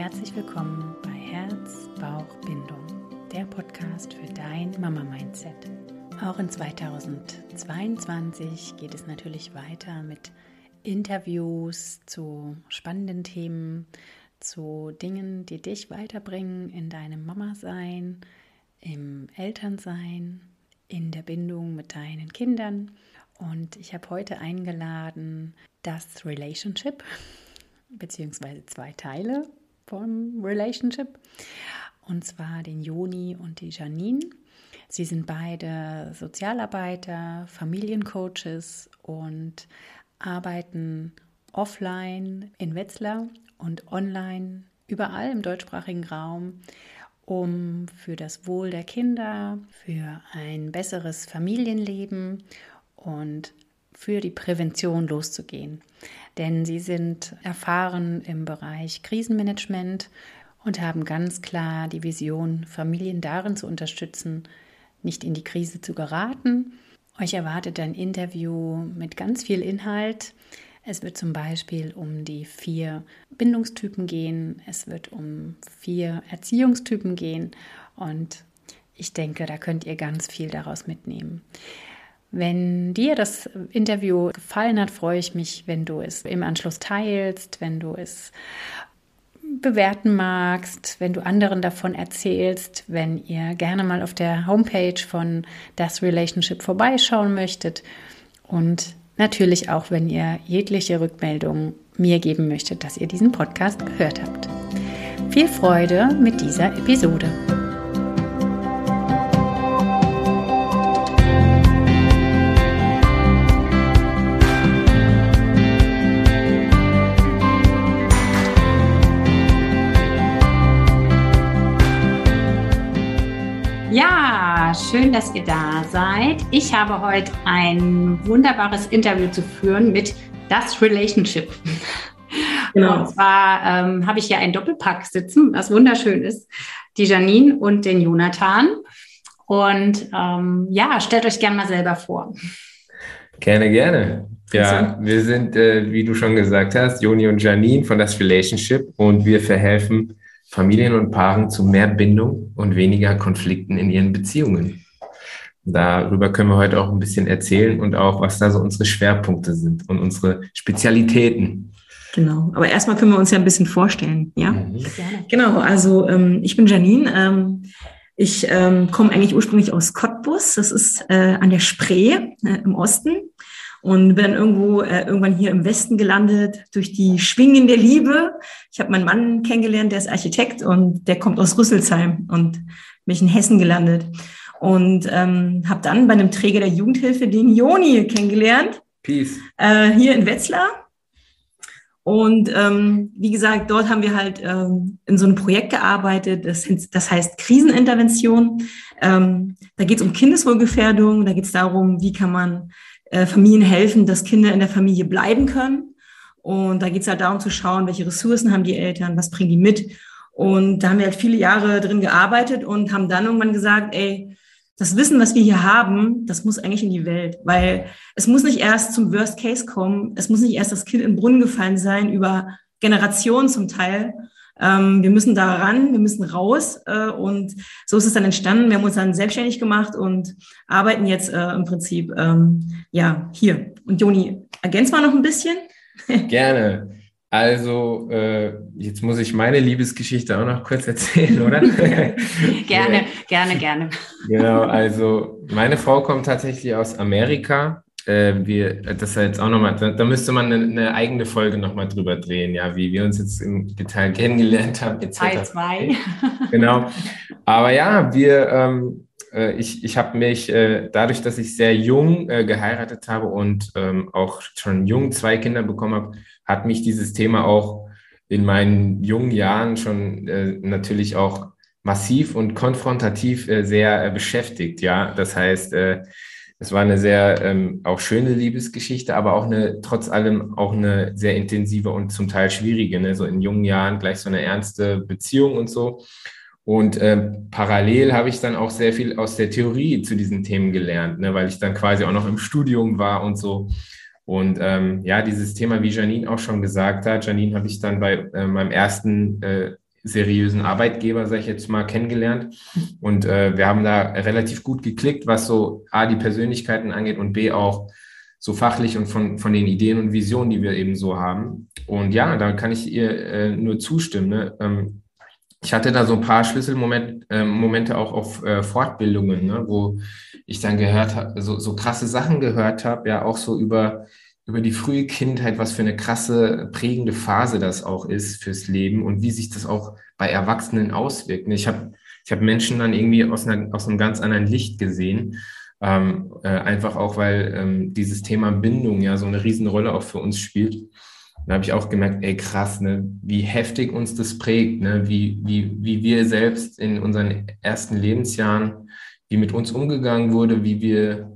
herzlich willkommen bei Herz, Bauch, Bindung, der Podcast für dein Mama-Mindset. Auch in 2022 geht es natürlich weiter mit Interviews zu spannenden Themen, zu Dingen, die dich weiterbringen in deinem Mama-Sein, im Elternsein, in der Bindung mit deinen Kindern. Und ich habe heute eingeladen das Relationship, beziehungsweise zwei Teile von Relationship, und zwar den Joni und die Janine. Sie sind beide Sozialarbeiter, Familiencoaches und arbeiten offline in Wetzlar und online überall im deutschsprachigen Raum, um für das Wohl der Kinder, für ein besseres Familienleben und für die Prävention loszugehen. Denn sie sind erfahren im Bereich Krisenmanagement und haben ganz klar die Vision, Familien darin zu unterstützen, nicht in die Krise zu geraten. Euch erwartet ein Interview mit ganz viel Inhalt. Es wird zum Beispiel um die vier Bindungstypen gehen, es wird um vier Erziehungstypen gehen und ich denke, da könnt ihr ganz viel daraus mitnehmen. Wenn dir das Interview gefallen hat, freue ich mich, wenn du es im Anschluss teilst, wenn du es bewerten magst, wenn du anderen davon erzählst, wenn ihr gerne mal auf der Homepage von Das Relationship vorbeischauen möchtet und natürlich auch, wenn ihr jegliche Rückmeldung mir geben möchtet, dass ihr diesen Podcast gehört habt. Viel Freude mit dieser Episode. Schön, dass ihr da seid. Ich habe heute ein wunderbares Interview zu führen mit Das Relationship. Genau. Und zwar ähm, habe ich hier einen Doppelpack sitzen, was wunderschön ist. Die Janine und den Jonathan. Und ähm, ja, stellt euch gerne mal selber vor. Gerne, gerne. Ja, wir sind, äh, wie du schon gesagt hast, Joni und Janine von das Relationship und wir verhelfen Familien und Paaren zu mehr Bindung und weniger Konflikten in ihren Beziehungen. Darüber können wir heute auch ein bisschen erzählen und auch, was da so unsere Schwerpunkte sind und unsere Spezialitäten. Genau, aber erstmal können wir uns ja ein bisschen vorstellen, ja? Mhm. Genau, also ähm, ich bin Janine. Ähm, ich ähm, komme eigentlich ursprünglich aus Cottbus, das ist äh, an der Spree äh, im Osten und bin dann irgendwo äh, irgendwann hier im Westen gelandet durch die Schwingen der Liebe. Ich habe meinen Mann kennengelernt, der ist Architekt und der kommt aus Rüsselsheim und bin ich in Hessen gelandet und ähm, habe dann bei einem Träger der Jugendhilfe den Joni kennengelernt. Peace. Äh, hier in Wetzlar. Und ähm, wie gesagt, dort haben wir halt ähm, in so einem Projekt gearbeitet, das, das heißt Krisenintervention. Ähm, da geht es um Kindeswohlgefährdung, da geht es darum, wie kann man äh, Familien helfen, dass Kinder in der Familie bleiben können. Und da geht es halt darum zu schauen, welche Ressourcen haben die Eltern, was bringen die mit. Und da haben wir halt viele Jahre drin gearbeitet und haben dann irgendwann gesagt, ey, das Wissen, was wir hier haben, das muss eigentlich in die Welt, weil es muss nicht erst zum Worst Case kommen, es muss nicht erst das Kind im Brunnen gefallen sein über Generationen zum Teil. Ähm, wir müssen da ran, wir müssen raus äh, und so ist es dann entstanden. Wir haben uns dann selbstständig gemacht und arbeiten jetzt äh, im Prinzip ähm, ja hier. Und Joni, ergänzt mal noch ein bisschen. Gerne. Also, äh, jetzt muss ich meine Liebesgeschichte auch noch kurz erzählen, oder? gerne, gerne, gerne. Genau, also meine Frau kommt tatsächlich aus Amerika. Äh, wir, das ist jetzt auch nochmal, da, da müsste man eine, eine eigene Folge nochmal drüber drehen, ja, wie wir uns jetzt im Detail kennengelernt haben, etc. Teil zwei. Genau. Aber ja, wir, ähm, äh, ich, ich habe mich äh, dadurch, dass ich sehr jung äh, geheiratet habe und ähm, auch schon jung zwei Kinder bekommen habe, hat mich dieses Thema auch in meinen jungen Jahren schon äh, natürlich auch massiv und konfrontativ äh, sehr äh, beschäftigt. Ja, das heißt, äh, es war eine sehr ähm, auch schöne Liebesgeschichte, aber auch eine trotz allem auch eine sehr intensive und zum Teil schwierige. Ne? So in jungen Jahren gleich so eine ernste Beziehung und so. Und äh, parallel habe ich dann auch sehr viel aus der Theorie zu diesen Themen gelernt, ne? weil ich dann quasi auch noch im Studium war und so. Und ähm, ja, dieses Thema, wie Janine auch schon gesagt hat, Janine habe ich dann bei äh, meinem ersten äh, seriösen Arbeitgeber, sage ich jetzt mal, kennengelernt. Und äh, wir haben da relativ gut geklickt, was so A, die Persönlichkeiten angeht und B, auch so fachlich und von, von den Ideen und Visionen, die wir eben so haben. Und ja, da kann ich ihr äh, nur zustimmen. Ne? Ähm, ich hatte da so ein paar Schlüsselmomente äh, auch auf äh, Fortbildungen, ne? wo ich dann gehört habe, so, so krasse Sachen gehört habe, ja, auch so über über die frühe Kindheit, was für eine krasse prägende Phase das auch ist fürs Leben und wie sich das auch bei Erwachsenen auswirkt. Ich habe ich hab Menschen dann irgendwie aus, einer, aus einem ganz anderen Licht gesehen. Ähm, äh, einfach auch, weil ähm, dieses Thema Bindung ja so eine Riesenrolle auch für uns spielt. Da habe ich auch gemerkt, ey krass, ne, wie heftig uns das prägt, ne, wie, wie, wie wir selbst in unseren ersten Lebensjahren, wie mit uns umgegangen wurde, wie wir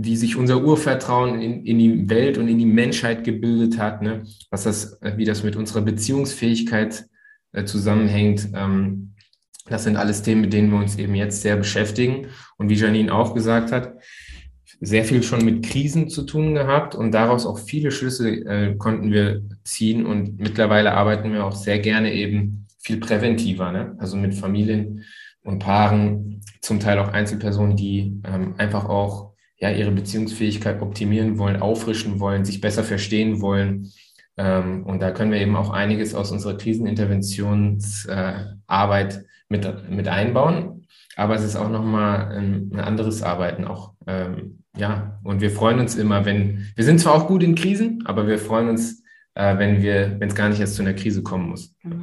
wie sich unser Urvertrauen in, in die Welt und in die Menschheit gebildet hat, ne? was das, wie das mit unserer Beziehungsfähigkeit äh, zusammenhängt. Ähm, das sind alles Themen, mit denen wir uns eben jetzt sehr beschäftigen. Und wie Janine auch gesagt hat, sehr viel schon mit Krisen zu tun gehabt und daraus auch viele Schlüsse äh, konnten wir ziehen. Und mittlerweile arbeiten wir auch sehr gerne eben viel präventiver, ne? also mit Familien und Paaren, zum Teil auch Einzelpersonen, die ähm, einfach auch ja, ihre Beziehungsfähigkeit optimieren wollen, auffrischen wollen, sich besser verstehen wollen. Ähm, und da können wir eben auch einiges aus unserer Kriseninterventionsarbeit äh, mit, mit einbauen. Aber es ist auch nochmal ein, ein anderes Arbeiten auch. Ähm, ja, und wir freuen uns immer, wenn, wir sind zwar auch gut in Krisen, aber wir freuen uns, äh, wenn wir, wenn es gar nicht erst zu einer Krise kommen muss. Genau,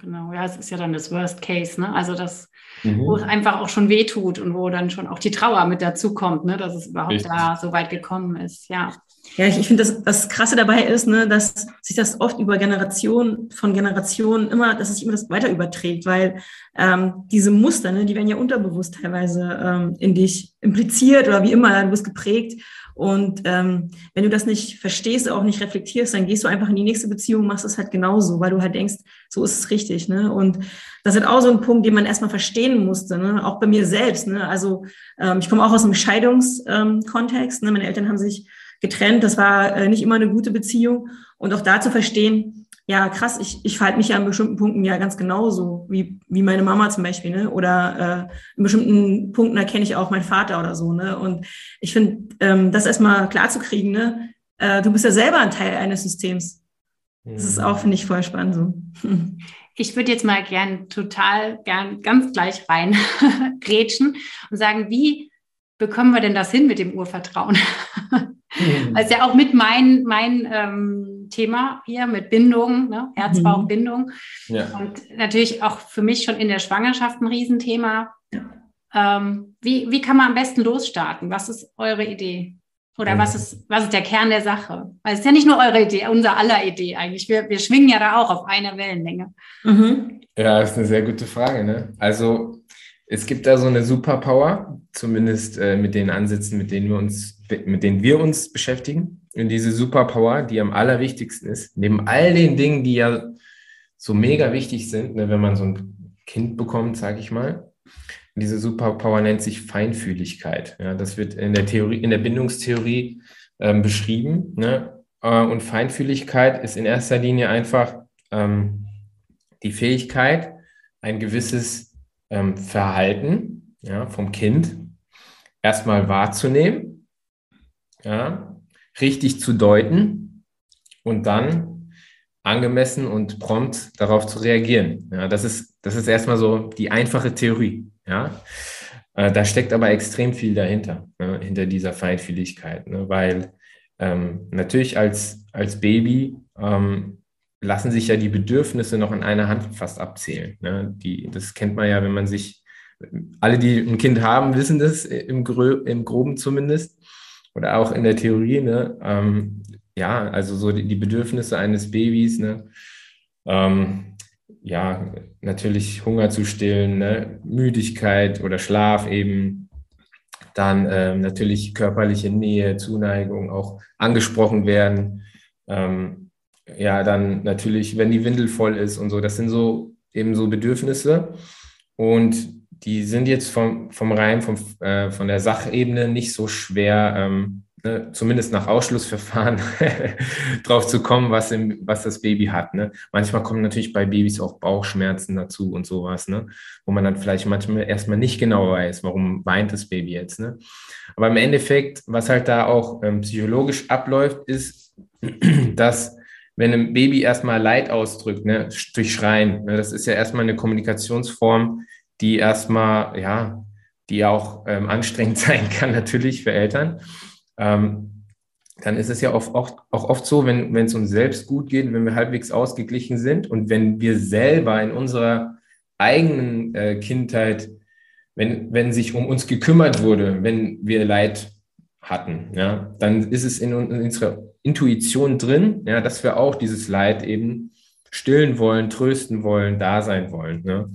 genau. Ja, es ist ja dann das Worst Case, ne? Also das mhm. wo es einfach auch schon wehtut und wo dann schon auch die Trauer mit dazu kommt, ne, dass es überhaupt Richtig. da so weit gekommen ist. Ja. Ja, ich, ich finde, das, das Krasse dabei ist, ne, dass sich das oft über Generationen von Generationen immer, dass sich immer das weiter überträgt, weil ähm, diese Muster, ne, die werden ja unterbewusst teilweise ähm, in dich impliziert oder wie immer, du bist geprägt. Und ähm, wenn du das nicht verstehst, auch nicht reflektierst, dann gehst du einfach in die nächste Beziehung, machst es halt genauso, weil du halt denkst, so ist es richtig. Ne? Und das ist auch so ein Punkt, den man erstmal verstehen musste, ne? auch bei mir selbst. Ne? Also ähm, ich komme auch aus einem Scheidungskontext. Ähm, ne? Meine Eltern haben sich getrennt, das war äh, nicht immer eine gute Beziehung. Und auch da zu verstehen, ja, krass, ich, ich verhalte mich ja an bestimmten Punkten ja ganz genauso, wie, wie meine Mama zum Beispiel, ne? Oder äh, in bestimmten Punkten erkenne ich auch meinen Vater oder so, ne? Und ich finde, ähm, das erstmal klar zu kriegen, ne? Äh, du bist ja selber ein Teil eines Systems. Das ist auch, finde ich, voll spannend so. Ich würde jetzt mal gern total gern ganz gleich rein grätschen und sagen, wie bekommen wir denn das hin mit dem Urvertrauen? Mhm. Also ja auch mit mein, mein ähm, Thema hier mit Bindung, ne? Herz-Bauch-Bindung. Mhm. Ja. Und natürlich auch für mich schon in der Schwangerschaft ein Riesenthema. Ja. Ähm, wie, wie kann man am besten losstarten? Was ist eure Idee? Oder was ist, was ist der Kern der Sache? Weil es ist ja nicht nur eure Idee, unser aller Idee eigentlich. Wir, wir schwingen ja da auch auf einer Wellenlänge. Mhm. Ja, das ist eine sehr gute Frage. Ne? Also es gibt da so eine Superpower, zumindest äh, mit den Ansätzen, mit denen wir uns, mit denen wir uns beschäftigen. Und diese Superpower, die am allerwichtigsten ist, neben all den Dingen, die ja so mega wichtig sind, ne, wenn man so ein Kind bekommt, sage ich mal. diese Superpower nennt sich Feinfühligkeit. Ja, das wird in der Theorie, in der Bindungstheorie ähm, beschrieben. Ne? Äh, und Feinfühligkeit ist in erster Linie einfach ähm, die Fähigkeit, ein gewisses ähm, Verhalten ja, vom Kind erstmal wahrzunehmen, ja, richtig zu deuten und dann angemessen und prompt darauf zu reagieren. Ja, das ist, das ist erstmal so die einfache Theorie. Ja. Äh, da steckt aber extrem viel dahinter, ne, hinter dieser Feinfühligkeit, ne, weil ähm, natürlich als, als Baby ähm, lassen sich ja die Bedürfnisse noch in einer Hand fast abzählen. Ne? Die, das kennt man ja, wenn man sich, alle, die ein Kind haben, wissen das im, Grö, im Groben zumindest oder auch in der Theorie. Ne? Ähm, ja, also so die, die, Bedürfnisse eines Babys, ne? Ähm, ja, natürlich Hunger zu stillen, ne? Müdigkeit oder Schlaf eben, dann ähm, natürlich körperliche Nähe, Zuneigung, auch angesprochen werden. Ähm, ja, dann natürlich, wenn die Windel voll ist und so, das sind so eben so Bedürfnisse. Und die sind jetzt vom, vom rein, vom, äh, von der Sachebene nicht so schwer ähm, ne, zumindest nach Ausschlussverfahren drauf zu kommen, was, im, was das Baby hat. Ne? Manchmal kommen natürlich bei Babys auch Bauchschmerzen dazu und sowas, ne? wo man dann vielleicht manchmal erstmal nicht genau weiß, warum weint das Baby jetzt. Ne? Aber im Endeffekt, was halt da auch ähm, psychologisch abläuft, ist, dass wenn ein Baby erstmal Leid ausdrückt, ne, durch Schreien, ne, das ist ja erstmal eine Kommunikationsform, die erstmal, ja, die auch ähm, anstrengend sein kann, natürlich für Eltern. Ähm, dann ist es ja oft, oft, auch oft so, wenn, es uns selbst gut geht, wenn wir halbwegs ausgeglichen sind und wenn wir selber in unserer eigenen äh, Kindheit, wenn, wenn sich um uns gekümmert wurde, wenn wir Leid hatten, ja, dann ist es in, in unserer Intuition drin, ja, dass wir auch dieses Leid eben stillen wollen, trösten wollen, da sein wollen. Ne?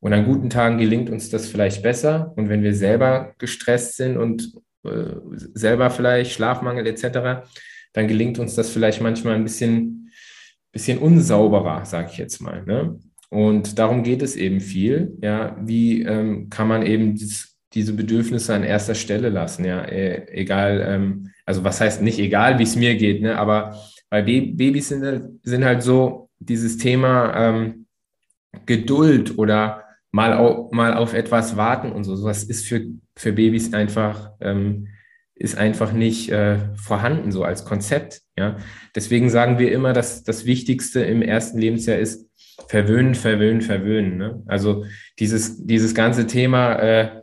Und an guten Tagen gelingt uns das vielleicht besser. Und wenn wir selber gestresst sind und äh, selber vielleicht Schlafmangel etc., dann gelingt uns das vielleicht manchmal ein bisschen, bisschen unsauberer, sage ich jetzt mal. Ne? Und darum geht es eben viel. Ja, wie ähm, kann man eben dieses, diese Bedürfnisse an erster Stelle lassen? Ja, e egal, ähm, also was heißt nicht egal, wie es mir geht, ne? aber bei Babys sind, sind halt so dieses Thema ähm, Geduld oder mal, au, mal auf etwas warten und so. Sowas ist für, für Babys einfach, ähm, ist einfach nicht äh, vorhanden, so als Konzept. Ja? Deswegen sagen wir immer, dass das Wichtigste im ersten Lebensjahr ist, verwöhnen, verwöhnen, verwöhnen. Ne? Also dieses, dieses ganze Thema, äh,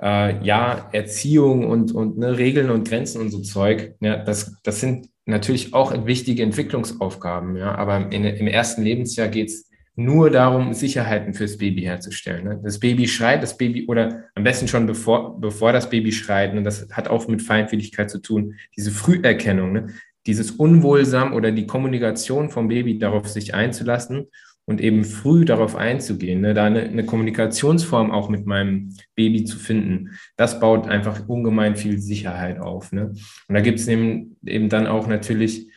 äh, ja, Erziehung und, und ne, Regeln und Grenzen und so Zeug, ja, das, das sind natürlich auch wichtige Entwicklungsaufgaben, ja, aber in, im ersten Lebensjahr geht's nur darum, Sicherheiten fürs Baby herzustellen. Ne? Das Baby schreit, das Baby, oder am besten schon bevor, bevor das Baby schreit, und das hat auch mit Feindwilligkeit zu tun, diese Früherkennung, ne? dieses Unwohlsam oder die Kommunikation vom Baby darauf sich einzulassen und eben früh darauf einzugehen, ne? da eine, eine Kommunikationsform auch mit meinem Baby zu finden, das baut einfach ungemein viel Sicherheit auf. Ne? Und da gibt es eben, eben dann auch natürlich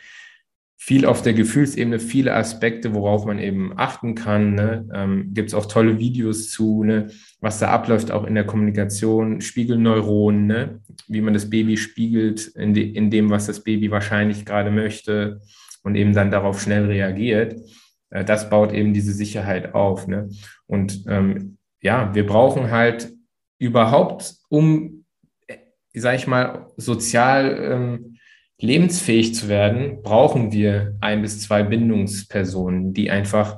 viel auf der Gefühlsebene, viele Aspekte, worauf man eben achten kann. Ne? Ähm, Gibt es auch tolle Videos zu, ne? was da abläuft, auch in der Kommunikation, Spiegelneuronen, ne? wie man das Baby spiegelt in, de in dem, was das Baby wahrscheinlich gerade möchte und eben dann darauf schnell reagiert. Äh, das baut eben diese Sicherheit auf. Ne? Und ähm, ja, wir brauchen halt überhaupt, um, äh, sag ich mal, sozial ähm, lebensfähig zu werden, brauchen wir ein bis zwei Bindungspersonen, die einfach,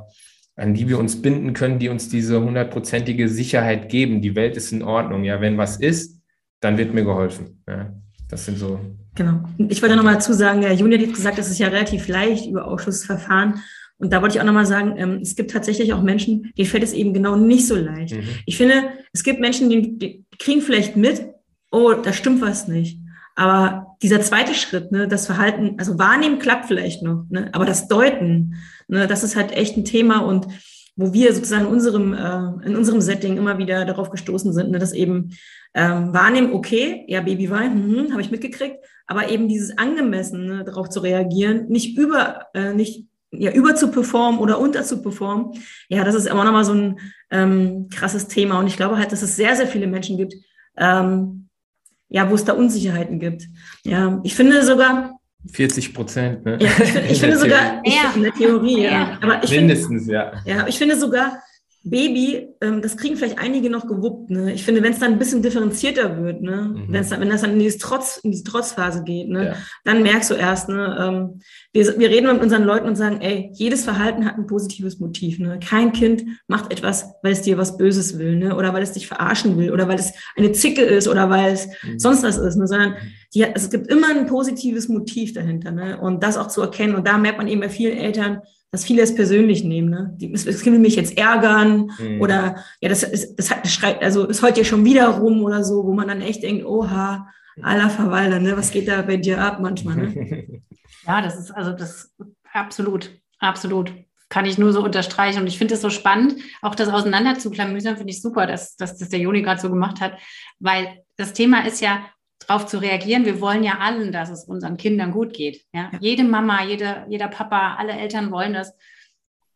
an die wir uns binden können, die uns diese hundertprozentige Sicherheit geben. Die Welt ist in Ordnung. Ja, wenn was ist, dann wird mir geholfen. Ja, das sind so. Genau. Ich wollte nochmal dazu sagen, der Junior hat gesagt, es ist ja relativ leicht über Ausschussverfahren. Und da wollte ich auch nochmal sagen, ähm, es gibt tatsächlich auch Menschen, denen fällt es eben genau nicht so leicht. Mhm. Ich finde, es gibt Menschen, die, die kriegen vielleicht mit, oh, da stimmt was nicht. Aber dieser zweite Schritt, ne, das Verhalten, also wahrnehmen klappt vielleicht noch, ne, aber das Deuten, ne, das ist halt echt ein Thema und wo wir sozusagen in unserem, äh, in unserem Setting immer wieder darauf gestoßen sind, ne, dass eben ähm, wahrnehmen, okay, ja, Baby weint, hm, habe ich mitgekriegt, aber eben dieses angemessen ne, darauf zu reagieren, nicht über, äh, nicht ja, über zu performen oder unter zu performen, ja, das ist immer nochmal so ein ähm, krasses Thema. Und ich glaube halt, dass es sehr, sehr viele Menschen gibt, ähm, ja, wo es da Unsicherheiten gibt. Ja, ich finde sogar. 40 Prozent, ne? Ja, ich, ich finde sogar, ich, in der Theorie, ja. ja. Aber ich Mindestens, find, ja. Ja, ich finde sogar, Baby, ähm, das kriegen vielleicht einige noch gewuppt. Ne? Ich finde, wenn es dann ein bisschen differenzierter wird, ne? Mhm. Wenn's dann, wenn das dann in, dieses Trotz, in diese Trotzphase geht, ne? Ja. dann merkst du erst, ne? Ähm, wir, wir reden mit unseren Leuten und sagen, ey, jedes Verhalten hat ein positives Motiv. Ne? Kein Kind macht etwas, weil es dir was Böses will ne? oder weil es dich verarschen will oder weil es eine Zicke ist oder weil es mhm. sonst was ist, ne? sondern mhm. die, es gibt immer ein positives Motiv dahinter. Ne? Und das auch zu erkennen. Und da merkt man eben bei vielen Eltern, dass viele es persönlich nehmen. Ne? Die, das Kind will mich jetzt ärgern mhm. oder ja, das, ist, das, hat, das schreit, also es heult ja schon wieder rum oder so, wo man dann echt denkt, oha, aller Verwalter, ne? was geht da bei dir ab manchmal? Ne? Ja, das ist also das absolut, absolut. Kann ich nur so unterstreichen. Und ich finde es so spannend, auch das auseinanderzuklamüsern, finde ich super, dass, dass das der Juni gerade so gemacht hat, weil das Thema ist ja, darauf zu reagieren. Wir wollen ja allen, dass es unseren Kindern gut geht. Ja? ja. Jede Mama, jede, jeder Papa, alle Eltern wollen das.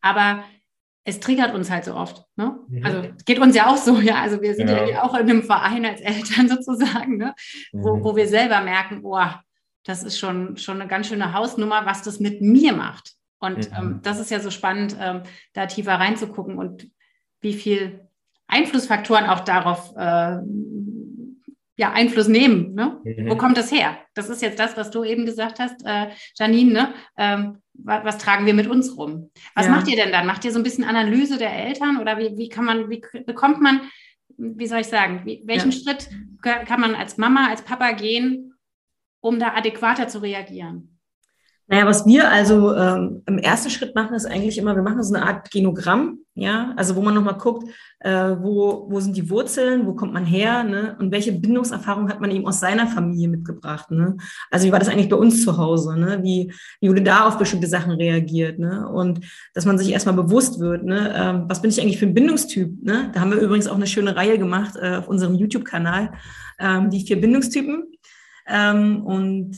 Aber es triggert uns halt so oft. Ne? Mhm. Also geht uns ja auch so, ja. Also wir sind ja, ja auch in einem Verein als Eltern sozusagen, ne? Mhm. wo, wo wir selber merken, oh, das ist schon, schon eine ganz schöne Hausnummer, was das mit mir macht. Und mhm. ähm, das ist ja so spannend, ähm, da tiefer reinzugucken und wie viel Einflussfaktoren auch darauf äh, ja, Einfluss nehmen. Ne? Mhm. Wo kommt das her? Das ist jetzt das, was du eben gesagt hast, äh, Janine. Ne? Ähm, was, was, tragen wir mit uns rum? Was ja. macht ihr denn dann? Macht ihr so ein bisschen Analyse der Eltern oder wie, wie kann man, wie bekommt man, wie soll ich sagen, wie, welchen ja. Schritt kann man als Mama, als Papa gehen, um da adäquater zu reagieren? Naja, was wir also ähm, im ersten Schritt machen, ist eigentlich immer, wir machen so eine Art Genogramm, ja, also wo man nochmal guckt, äh, wo, wo sind die Wurzeln, wo kommt man her, ne? und welche Bindungserfahrung hat man eben aus seiner Familie mitgebracht, ne? Also wie war das eigentlich bei uns zu Hause, ne? Wie, wie wurde da auf bestimmte Sachen reagiert, ne? Und dass man sich erstmal bewusst wird, ne? Ähm, was bin ich eigentlich für ein Bindungstyp, ne? Da haben wir übrigens auch eine schöne Reihe gemacht äh, auf unserem YouTube-Kanal, ähm, die vier Bindungstypen. Ähm, und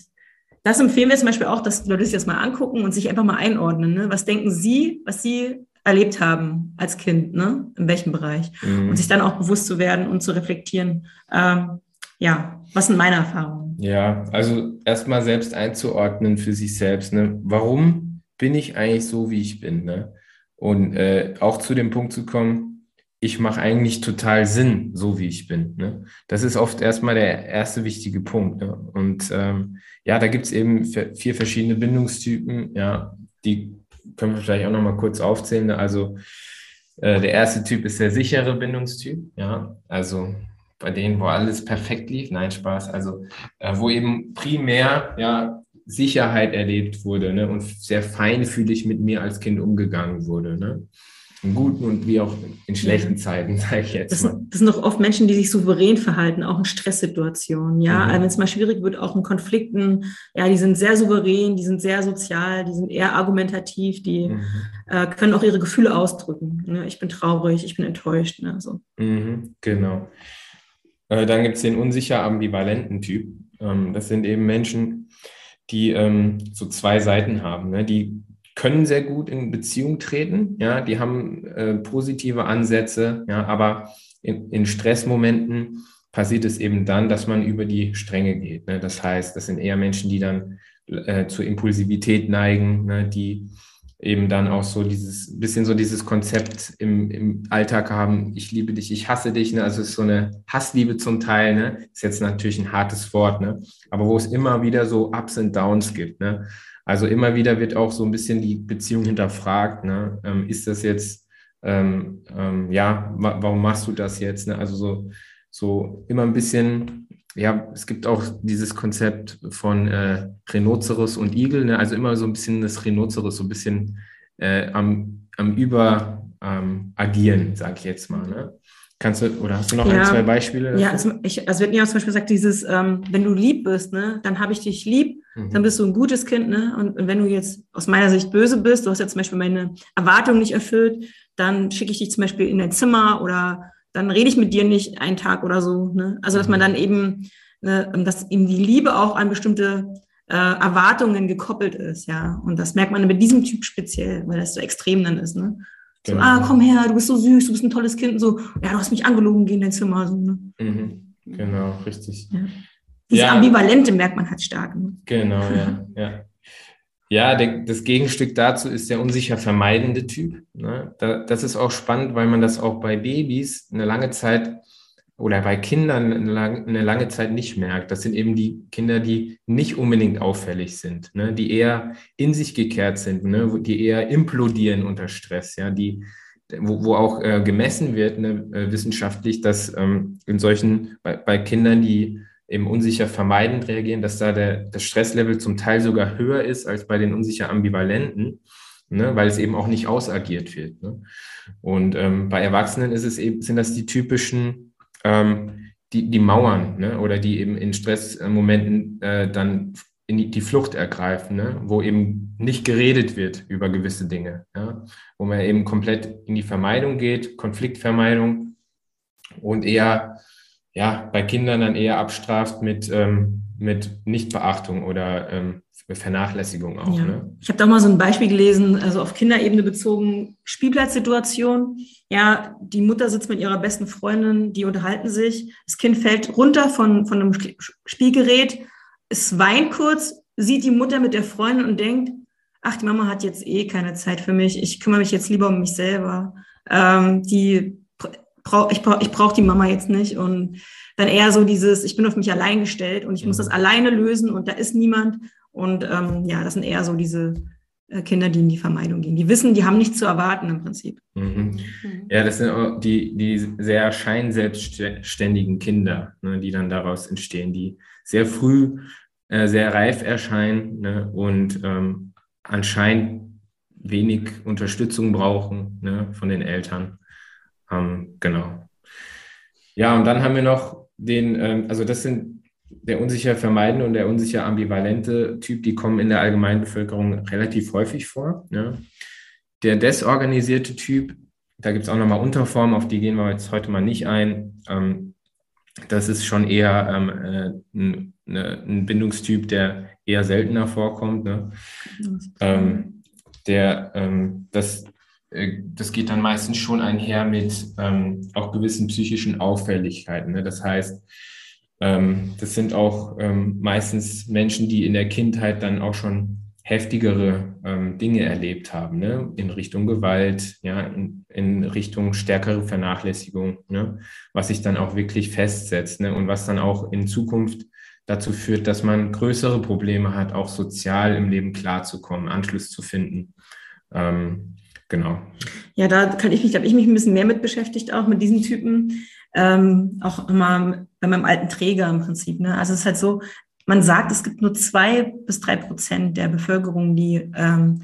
das empfehlen wir zum Beispiel auch, dass Leute sich das mal angucken und sich einfach mal einordnen. Ne? Was denken Sie, was Sie erlebt haben als Kind, ne? in welchem Bereich? Mhm. Und sich dann auch bewusst zu werden und zu reflektieren, ähm, ja, was sind meine Erfahrungen? Ja, also erstmal selbst einzuordnen für sich selbst. Ne? Warum bin ich eigentlich so, wie ich bin? Ne? Und äh, auch zu dem Punkt zu kommen, ich mache eigentlich total Sinn, so wie ich bin. Ne? Das ist oft erstmal der erste wichtige Punkt. Ne? Und ähm, ja, da gibt es eben vier verschiedene Bindungstypen. Ja, die können wir vielleicht auch nochmal kurz aufzählen. Ne? Also äh, der erste Typ ist der sichere Bindungstyp. Ja, also bei denen, wo alles perfekt lief. Nein, Spaß. Also äh, wo eben primär ja Sicherheit erlebt wurde ne? und sehr feinfühlig mit mir als Kind umgegangen wurde. Ne? In guten und wie auch in schlechten Zeiten, sage ich jetzt das, mal. Das sind doch oft Menschen, die sich souverän verhalten, auch in Stresssituationen. Ja, mhm. also wenn es mal schwierig wird, auch in Konflikten, ja, die sind sehr souverän, die sind sehr sozial, die sind eher argumentativ, die mhm. äh, können auch ihre Gefühle ausdrücken. Ne? Ich bin traurig, ich bin enttäuscht. Ne? So. Mhm, genau. Äh, dann gibt es den unsicher ambivalenten Typ. Ähm, das sind eben Menschen, die ähm, so zwei Seiten haben. Ne? Die können sehr gut in Beziehung treten, ja, die haben äh, positive Ansätze, ja, aber in, in, Stressmomenten passiert es eben dann, dass man über die Stränge geht. Ne? Das heißt, das sind eher Menschen, die dann äh, zur Impulsivität neigen, ne? die eben dann auch so dieses bisschen so dieses Konzept im, im Alltag haben, ich liebe dich, ich hasse dich, ne? also es ist so eine Hassliebe zum Teil, ne? ist jetzt natürlich ein hartes Wort, ne? aber wo es immer wieder so Ups und Downs gibt. Ne? Also immer wieder wird auch so ein bisschen die Beziehung hinterfragt. Ne? Ähm, ist das jetzt, ähm, ähm, ja, wa warum machst du das jetzt? Ne? Also so, so immer ein bisschen, ja, es gibt auch dieses Konzept von äh, Rhinoceros und Igel, ne? also immer so ein bisschen das Rhinoceros, so ein bisschen äh, am, am Über ähm, agieren, sage ich jetzt mal. Ne? Kannst du, oder hast du noch ja, ein, zwei Beispiele? Dafür? Ja, also, ich, also wird ja zum Beispiel gesagt, dieses, ähm, wenn du lieb bist, ne, dann habe ich dich lieb, mhm. dann bist du ein gutes Kind, ne? Und, und, wenn du jetzt aus meiner Sicht böse bist, du hast ja zum Beispiel meine Erwartungen nicht erfüllt, dann schicke ich dich zum Beispiel in dein Zimmer oder dann rede ich mit dir nicht einen Tag oder so. Ne? Also dass man mhm. dann eben, ne, dass eben die Liebe auch an bestimmte äh, Erwartungen gekoppelt ist, ja. Und das merkt man mit diesem Typ speziell, weil das so extrem dann ist, ne? So, genau. ah, komm her, du bist so süß, du bist ein tolles Kind. So, ja, du hast mich angelogen, geh in dein Zimmer. So, ne? Mhm. Genau, richtig. Ja. Diese ja. Ambivalente merkt man halt stark. Ne? Genau, ja. ja. Ja, der, das Gegenstück dazu ist der unsicher vermeidende Typ. Ne? Da, das ist auch spannend, weil man das auch bei Babys eine lange Zeit oder bei Kindern eine lange, Zeit nicht merkt. Das sind eben die Kinder, die nicht unbedingt auffällig sind, ne? die eher in sich gekehrt sind, ne? die eher implodieren unter Stress, ja, die, wo, wo auch äh, gemessen wird ne, äh, wissenschaftlich, dass ähm, in solchen, bei, bei, Kindern, die eben unsicher vermeidend reagieren, dass da der, das Stresslevel zum Teil sogar höher ist als bei den unsicher ambivalenten, ne, weil es eben auch nicht ausagiert wird. Ne? Und ähm, bei Erwachsenen ist es eben, sind das die typischen ähm, die, die Mauern ne? oder die eben in Stressmomenten äh, dann in die, die Flucht ergreifen, ne? wo eben nicht geredet wird über gewisse Dinge, ja? wo man eben komplett in die Vermeidung geht, Konfliktvermeidung und eher ja, bei Kindern dann eher abstraft mit, ähm, mit Nichtbeachtung oder ähm, Vernachlässigung auch. Ja. Ne? Ich habe da mal so ein Beispiel gelesen, also auf Kinderebene bezogen, Spielplatzsituation. Ja, die Mutter sitzt mit ihrer besten Freundin, die unterhalten sich. Das Kind fällt runter von, von einem Spielgerät, es weint kurz sieht die Mutter mit der Freundin und denkt, ach, die Mama hat jetzt eh keine Zeit für mich, ich kümmere mich jetzt lieber um mich selber. Ähm, die brauch, ich brauche ich brauch die Mama jetzt nicht. Und dann eher so dieses, ich bin auf mich allein gestellt und ich muss das mhm. alleine lösen und da ist niemand. Und ähm, ja, das sind eher so diese äh, Kinder, die in die Vermeidung gehen. Die wissen, die haben nichts zu erwarten im Prinzip. Mhm. mhm. Ja, das sind auch die, die sehr scheinselbstständigen Kinder, ne, die dann daraus entstehen, die sehr früh äh, sehr reif erscheinen ne, und ähm, anscheinend wenig Unterstützung brauchen ne, von den Eltern. Ähm, genau. Ja, und dann haben wir noch den, ähm, also das sind der unsicher vermeidende und der unsicher ambivalente Typ, die kommen in der allgemeinen Bevölkerung relativ häufig vor. Ne? Der desorganisierte Typ, da gibt es auch nochmal Unterformen, auf die gehen wir jetzt heute mal nicht ein. Ähm, das ist schon eher ähm, äh, ein, ne, ein, Bindungstyp, der eher seltener vorkommt. Ne? Ähm, der, ähm, das, das geht dann meistens schon einher mit ähm, auch gewissen psychischen Auffälligkeiten. Ne? Das heißt, ähm, das sind auch ähm, meistens Menschen, die in der Kindheit dann auch schon heftigere ähm, Dinge erlebt haben, ne? in Richtung Gewalt, ja, in, in Richtung stärkere Vernachlässigung, ne? was sich dann auch wirklich festsetzt ne? und was dann auch in Zukunft dazu führt, dass man größere Probleme hat, auch sozial im Leben klarzukommen, Anschluss zu finden. Ähm, genau. Ja, da kann ich mich, habe ich mich ein bisschen mehr mit beschäftigt, auch mit diesen Typen. Ähm, auch immer bei meinem alten Träger im Prinzip. Ne? Also es ist halt so, man sagt, es gibt nur zwei bis drei Prozent der Bevölkerung, die, ähm,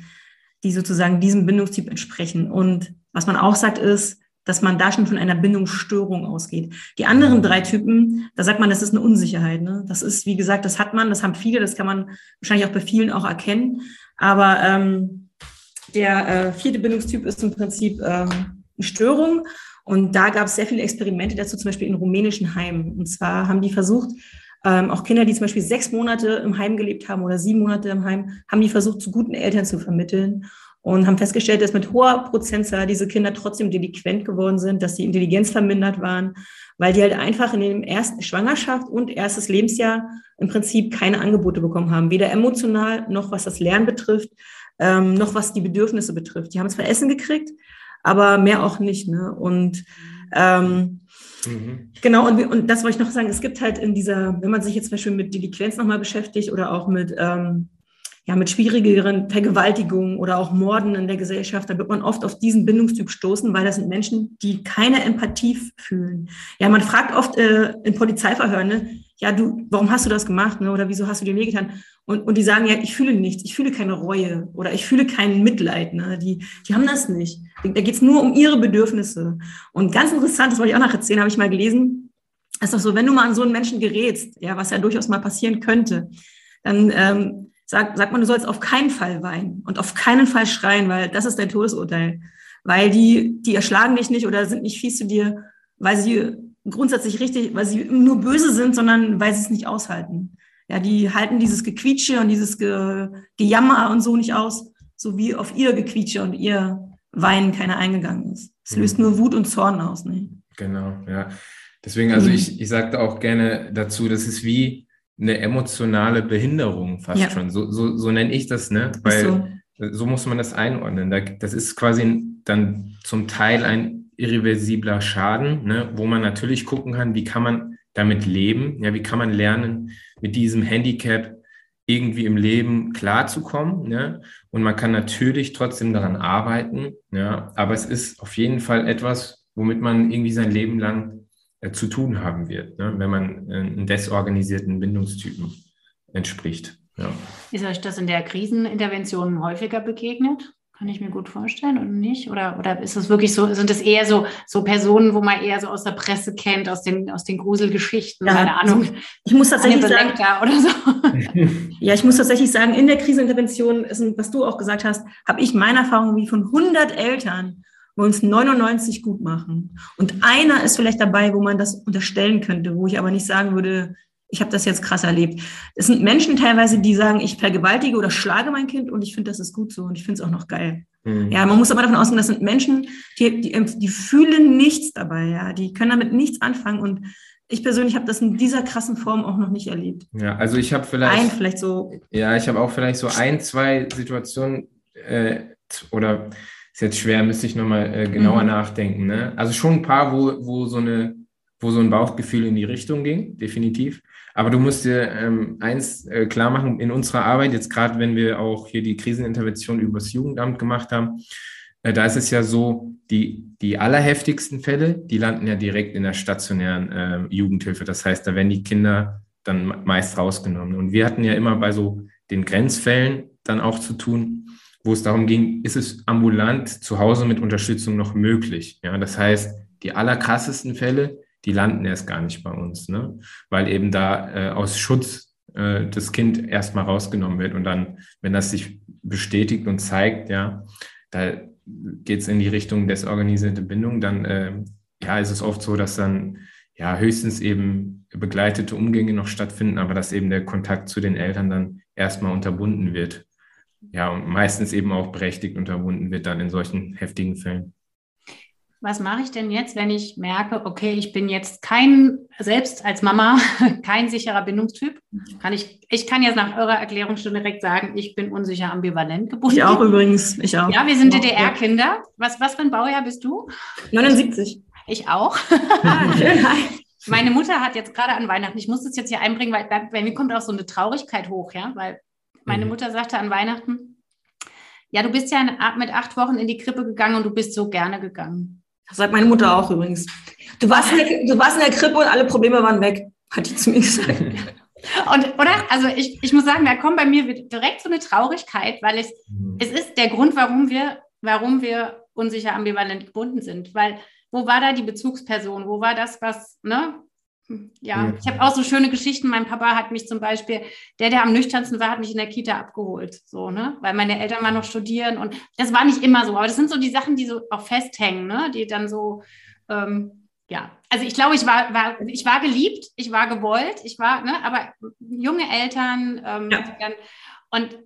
die sozusagen diesem Bindungstyp entsprechen. Und was man auch sagt, ist, dass man da schon von einer Bindungsstörung ausgeht. Die anderen drei Typen, da sagt man, das ist eine Unsicherheit. Ne? Das ist, wie gesagt, das hat man, das haben viele, das kann man wahrscheinlich auch bei vielen auch erkennen. Aber ähm, der äh, vierte Bindungstyp ist im Prinzip ähm, eine Störung. Und da gab es sehr viele Experimente dazu, zum Beispiel in rumänischen Heimen. Und zwar haben die versucht, ähm, auch Kinder, die zum Beispiel sechs Monate im Heim gelebt haben oder sieben Monate im Heim, haben die versucht, zu guten Eltern zu vermitteln und haben festgestellt, dass mit hoher Prozentzahl diese Kinder trotzdem delinquent geworden sind, dass die Intelligenz vermindert waren, weil die halt einfach in dem ersten Schwangerschaft und erstes Lebensjahr im Prinzip keine Angebote bekommen haben, weder emotional noch was das Lernen betrifft, ähm, noch was die Bedürfnisse betrifft. Die haben zwar Essen gekriegt, aber mehr auch nicht. Ne? Und ähm, Mhm. Genau, und, und das wollte ich noch sagen, es gibt halt in dieser, wenn man sich jetzt zum Beispiel mit Delinquenz nochmal beschäftigt oder auch mit, ähm, ja, mit schwierigeren Vergewaltigungen oder auch Morden in der Gesellschaft, da wird man oft auf diesen Bindungstyp stoßen, weil das sind Menschen, die keine Empathie fühlen. Ja, man fragt oft äh, in Polizeiverhören, ne, ja, du, warum hast du das gemacht? Ne? Oder wieso hast du dir wehgetan? Und, und die sagen, ja, ich fühle nichts, ich fühle keine Reue oder ich fühle kein Mitleid. Ne? Die, die haben das nicht. Da geht es nur um ihre Bedürfnisse. Und ganz interessant, das wollte ich auch noch erzählen, habe ich mal gelesen, ist doch so, wenn du mal an so einen Menschen gerätst, ja, was ja durchaus mal passieren könnte, dann ähm, sagt, sagt man, du sollst auf keinen Fall weinen und auf keinen Fall schreien, weil das ist dein Todesurteil. Weil die, die erschlagen dich nicht oder sind nicht fies zu dir, weil sie grundsätzlich richtig, weil sie nur böse sind, sondern weil sie es nicht aushalten. Ja, die halten dieses Gequietsche und dieses Ge Gejammer und so nicht aus, so wie auf ihr Gequietsche und ihr Weinen keiner eingegangen ist. Es mhm. löst nur Wut und Zorn aus. Ne? Genau, ja. Deswegen, also mhm. ich, ich sagte auch gerne dazu, das ist wie eine emotionale Behinderung fast ja. schon. So, so, so nenne ich das, ne? Weil so. so muss man das einordnen. Das ist quasi dann zum Teil ein irreversibler Schaden, ne, wo man natürlich gucken kann, wie kann man damit leben, ja, wie kann man lernen, mit diesem Handicap irgendwie im Leben klarzukommen. Ne? Und man kann natürlich trotzdem daran arbeiten, ja, aber es ist auf jeden Fall etwas, womit man irgendwie sein Leben lang zu tun haben wird, ne? wenn man äh, einen desorganisierten Bindungstypen entspricht. Ja. Ist euch das in der Krisenintervention häufiger begegnet? Kann ich mir gut vorstellen oder nicht? Oder, oder ist es wirklich so, sind es eher so, so Personen, wo man eher so aus der Presse kennt, aus den, aus den Gruselgeschichten, ja, keine Ahnung. Ich muss tatsächlich sagen, oder so. ja, ich muss tatsächlich sagen, in der Krisenintervention, ist, was du auch gesagt hast, habe ich meine Erfahrung wie von 100 Eltern, uns 99 gut machen. Und einer ist vielleicht dabei, wo man das unterstellen könnte, wo ich aber nicht sagen würde, ich habe das jetzt krass erlebt. Es sind Menschen teilweise, die sagen, ich vergewaltige oder schlage mein Kind und ich finde, das ist gut so und ich finde es auch noch geil. Mhm. Ja, man muss aber davon ausgehen, das sind Menschen, die, die, die fühlen nichts dabei, ja, die können damit nichts anfangen und ich persönlich habe das in dieser krassen Form auch noch nicht erlebt. Ja, also ich habe vielleicht. Ein, vielleicht so. Ja, ich habe auch vielleicht so ein, zwei Situationen äh, oder ist jetzt schwer, müsste ich nochmal äh, genauer mhm. nachdenken. Ne? Also schon ein paar, wo, wo so eine, wo so ein Bauchgefühl in die Richtung ging, definitiv. Aber du musst dir ähm, eins äh, klar machen, in unserer Arbeit, jetzt gerade wenn wir auch hier die Krisenintervention übers Jugendamt gemacht haben, äh, da ist es ja so, die, die allerheftigsten Fälle, die landen ja direkt in der stationären äh, Jugendhilfe. Das heißt, da werden die Kinder dann meist rausgenommen. Und wir hatten ja immer bei so den Grenzfällen dann auch zu tun, wo es darum ging, ist es ambulant zu Hause mit Unterstützung noch möglich? Ja, das heißt, die allerkrassesten Fälle, die landen erst gar nicht bei uns, ne? weil eben da äh, aus Schutz äh, das Kind erstmal rausgenommen wird und dann, wenn das sich bestätigt und zeigt, ja, da geht es in die Richtung desorganisierte Bindung, dann äh, ja, ist es oft so, dass dann ja höchstens eben begleitete Umgänge noch stattfinden, aber dass eben der Kontakt zu den Eltern dann erstmal unterbunden wird. Ja, und meistens eben auch berechtigt unterbunden wird dann in solchen heftigen Fällen was mache ich denn jetzt, wenn ich merke, okay, ich bin jetzt kein, selbst als Mama, kein sicherer Bindungstyp? Kann ich, ich kann jetzt nach eurer Erklärung schon direkt sagen, ich bin unsicher ambivalent gebunden. Ich auch übrigens, ich auch. Ja, wir sind DDR-Kinder. Was, was für ein Baujahr bist du? 79. Ich auch. Meine Mutter hat jetzt gerade an Weihnachten, ich muss das jetzt hier einbringen, weil bei mir kommt auch so eine Traurigkeit hoch, ja, weil meine mhm. Mutter sagte an Weihnachten, ja, du bist ja mit acht Wochen in die Krippe gegangen und du bist so gerne gegangen. Das sagt meine Mutter auch übrigens. Du warst, in der, du warst in der Krippe und alle Probleme waren weg, hat die zu mir gesagt. Und, oder? Also ich, ich muss sagen, da kommt bei mir direkt so eine Traurigkeit, weil es, mhm. es ist der Grund, warum wir, warum wir unsicher ambivalent gebunden sind. Weil wo war da die Bezugsperson? Wo war das, was, ne? Ja, ich habe auch so schöne Geschichten. Mein Papa hat mich zum Beispiel, der, der am nüchternsten war, hat mich in der Kita abgeholt, so, ne? Weil meine Eltern waren noch studieren und das war nicht immer so, aber das sind so die Sachen, die so auch festhängen, ne? Die dann so, ähm, ja, also ich glaube, ich war, war, ich war geliebt, ich war gewollt, ich war, ne, aber junge Eltern, ähm, ja. und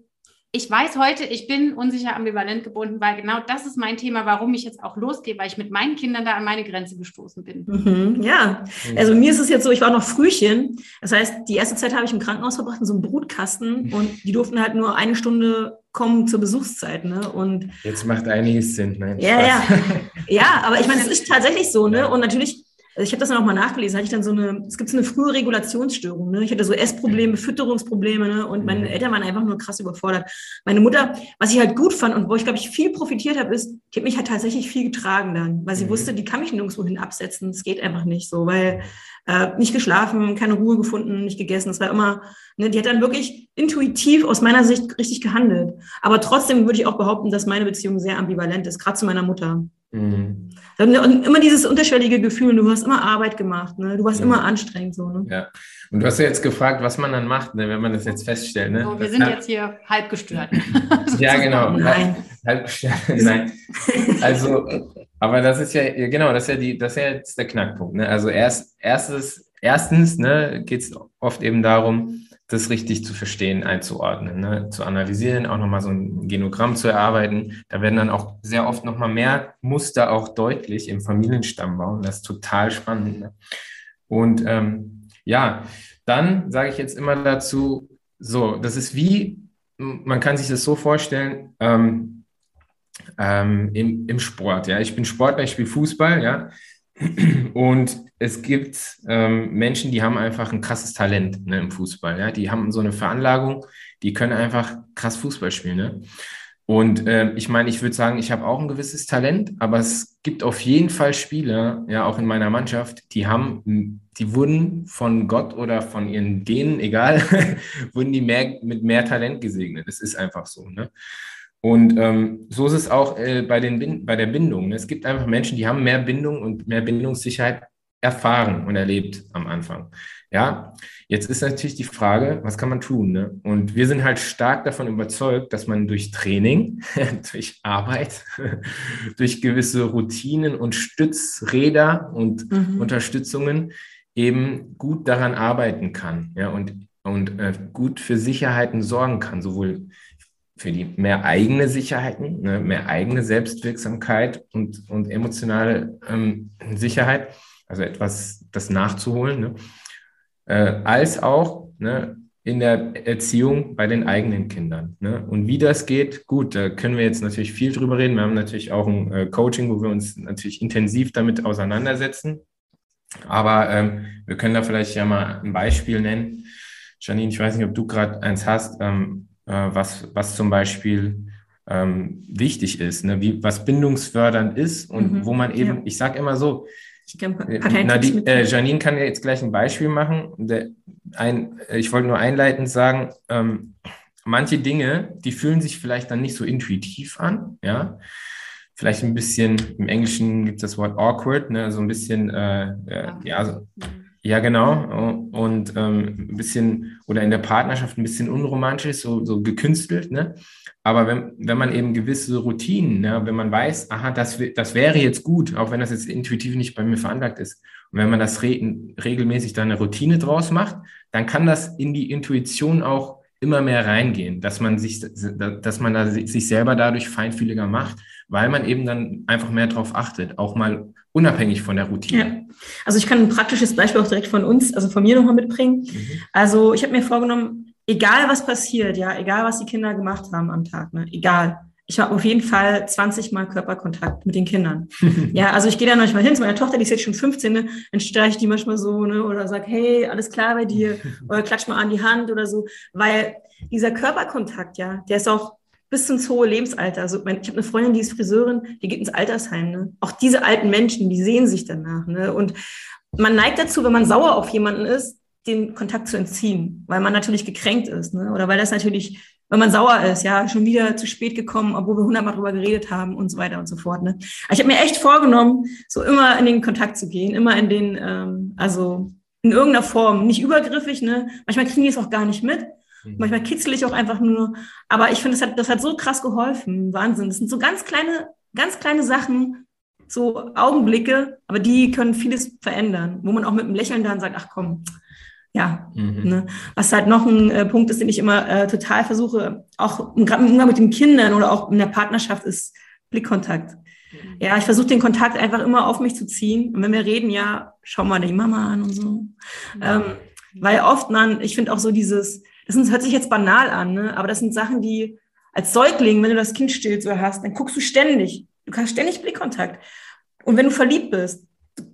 ich weiß heute, ich bin unsicher ambivalent gebunden, weil genau das ist mein Thema, warum ich jetzt auch losgehe, weil ich mit meinen Kindern da an meine Grenze gestoßen bin. Mhm, ja, also mir ist es jetzt so, ich war noch Frühchen. Das heißt, die erste Zeit habe ich im Krankenhaus verbracht, in so einem Brutkasten und die durften halt nur eine Stunde kommen zur Besuchszeit. Ne? Und jetzt macht einiges Sinn. Nein, ja, ja. ja, aber ich meine, es ist tatsächlich so. Ne? Und natürlich also ich habe das dann auch mal nachgelesen, hatte ich dann so eine, es gibt so eine frühe Regulationsstörung. Ne? Ich hatte so Essprobleme, Fütterungsprobleme ne? und meine mhm. Eltern waren einfach nur krass überfordert. Meine Mutter, was ich halt gut fand und wo ich, glaube ich, viel profitiert habe, ist, die hat mich halt tatsächlich viel getragen dann, weil sie mhm. wusste, die kann mich nirgendwo hin absetzen. Es geht einfach nicht so, weil äh, nicht geschlafen, keine Ruhe gefunden, nicht gegessen. Es war immer, ne, die hat dann wirklich intuitiv aus meiner Sicht richtig gehandelt. Aber trotzdem würde ich auch behaupten, dass meine Beziehung sehr ambivalent ist, gerade zu meiner Mutter. Mhm. Und immer dieses unterschwellige Gefühl, du hast immer Arbeit gemacht, ne? du warst ja. immer anstrengend. So, ne? Ja. Und du hast ja jetzt gefragt, was man dann macht, ne, wenn man das jetzt feststellt. Ne? So, wir sind jetzt hier halb gestört. ja, genau. Nein. Halb gestört. Nein. Also, aber das ist ja, genau, das ist ja, die, das ist ja jetzt der Knackpunkt. Ne? Also erst, erstes, erstens ne, geht es oft eben darum, das richtig zu verstehen, einzuordnen, ne? zu analysieren, auch nochmal so ein Genogramm zu erarbeiten. Da werden dann auch sehr oft nochmal mehr Muster auch deutlich im Familienstammbau. Und das ist total spannend. Ne? Und ähm, ja, dann sage ich jetzt immer dazu, so, das ist wie, man kann sich das so vorstellen, ähm, ähm, im, im Sport. Ja, ich bin Sportler, ich spiele Fußball, ja. Und es gibt ähm, Menschen, die haben einfach ein krasses Talent ne, im Fußball. Ja? Die haben so eine Veranlagung, die können einfach krass Fußball spielen. Ne? Und äh, ich meine, ich würde sagen, ich habe auch ein gewisses Talent, aber es gibt auf jeden Fall Spieler, ja, auch in meiner Mannschaft, die haben, die wurden von Gott oder von ihren Denen, egal, wurden die mehr, mit mehr Talent gesegnet. Das ist einfach so. Ne? Und ähm, so ist es auch äh, bei, den, bei der Bindung. Ne? Es gibt einfach Menschen, die haben mehr Bindung und mehr Bindungssicherheit erfahren und erlebt am Anfang. Ja, jetzt ist natürlich die Frage, was kann man tun? Ne? Und wir sind halt stark davon überzeugt, dass man durch Training, durch Arbeit, durch gewisse Routinen und Stützräder und mhm. Unterstützungen eben gut daran arbeiten kann. Ja, und, und äh, gut für Sicherheiten sorgen kann, sowohl für die mehr eigene Sicherheiten, ne, mehr eigene Selbstwirksamkeit und, und emotionale ähm, Sicherheit, also etwas das nachzuholen, ne? äh, als auch ne, in der Erziehung bei den eigenen Kindern. Ne? Und wie das geht, gut, da können wir jetzt natürlich viel drüber reden. Wir haben natürlich auch ein äh, Coaching, wo wir uns natürlich intensiv damit auseinandersetzen. Aber ähm, wir können da vielleicht ja mal ein Beispiel nennen. Janine, ich weiß nicht, ob du gerade eins hast, ähm, äh, was, was zum Beispiel ähm, wichtig ist, ne? wie, was bindungsfördernd ist und mhm, wo man eben, ja. ich sage immer so, ich äh, Nadine, äh, Janine kann ja jetzt gleich ein Beispiel machen. Der, ein, ich wollte nur einleitend sagen, ähm, manche Dinge, die fühlen sich vielleicht dann nicht so intuitiv an, ja. Vielleicht ein bisschen, im Englischen gibt es das Wort awkward, ne, so ein bisschen, äh, äh, ja, so, ja, genau. Und ähm, ein bisschen, oder in der Partnerschaft ein bisschen unromantisch, so, so gekünstelt, ne? Aber wenn, wenn man eben gewisse Routinen, ne, wenn man weiß, aha, das, das wäre jetzt gut, auch wenn das jetzt intuitiv nicht bei mir veranlagt ist, und wenn man das re regelmäßig dann eine Routine draus macht, dann kann das in die Intuition auch immer mehr reingehen, dass man sich, dass man da sich selber dadurch feinfühliger macht, weil man eben dann einfach mehr drauf achtet, auch mal unabhängig von der Routine. Ja. Also ich kann ein praktisches Beispiel auch direkt von uns, also von mir nochmal mitbringen. Mhm. Also ich habe mir vorgenommen, egal was passiert, ja, egal was die Kinder gemacht haben am Tag, ne, egal. Ich habe auf jeden Fall 20 Mal Körperkontakt mit den Kindern. ja, also ich gehe da manchmal hin zu meiner Tochter, die ist jetzt schon 15, ne, dann streiche ich die manchmal so, ne, oder sag, hey, alles klar bei dir, oder klatsch mal an die Hand oder so, weil dieser Körperkontakt, ja, der ist auch bis ins hohe Lebensalter. Also ich habe eine Freundin, die ist Friseurin, die geht ins Altersheim. Ne? Auch diese alten Menschen, die sehen sich danach. Ne? Und man neigt dazu, wenn man sauer auf jemanden ist, den Kontakt zu entziehen, weil man natürlich gekränkt ist, ne? oder weil das natürlich, wenn man sauer ist, ja, schon wieder zu spät gekommen, obwohl wir hundertmal drüber geredet haben und so weiter und so fort. Ne? Aber ich habe mir echt vorgenommen, so immer in den Kontakt zu gehen, immer in den, ähm, also in irgendeiner Form, nicht übergriffig, ne? Manchmal kriegen die es auch gar nicht mit. Mhm. Manchmal kitzel ich auch einfach nur. Aber ich finde, das hat, das hat so krass geholfen. Wahnsinn. Das sind so ganz kleine, ganz kleine Sachen, so Augenblicke, aber die können vieles verändern, wo man auch mit einem Lächeln dann sagt, ach komm, ja, mhm. ne? was halt noch ein äh, Punkt ist, den ich immer äh, total versuche, auch gerade im Umgang mit den Kindern oder auch in der Partnerschaft, ist Blickkontakt. Mhm. Ja, ich versuche den Kontakt einfach immer auf mich zu ziehen. Und wenn wir reden, ja, schau mal die Mama an und so. Mhm. Ähm, weil oft man, ich finde auch so dieses, das sind, hört sich jetzt banal an, ne? aber das sind Sachen, die als Säugling, wenn du das Kind still so hast, dann guckst du ständig. Du kannst ständig Blickkontakt. Und wenn du verliebt bist,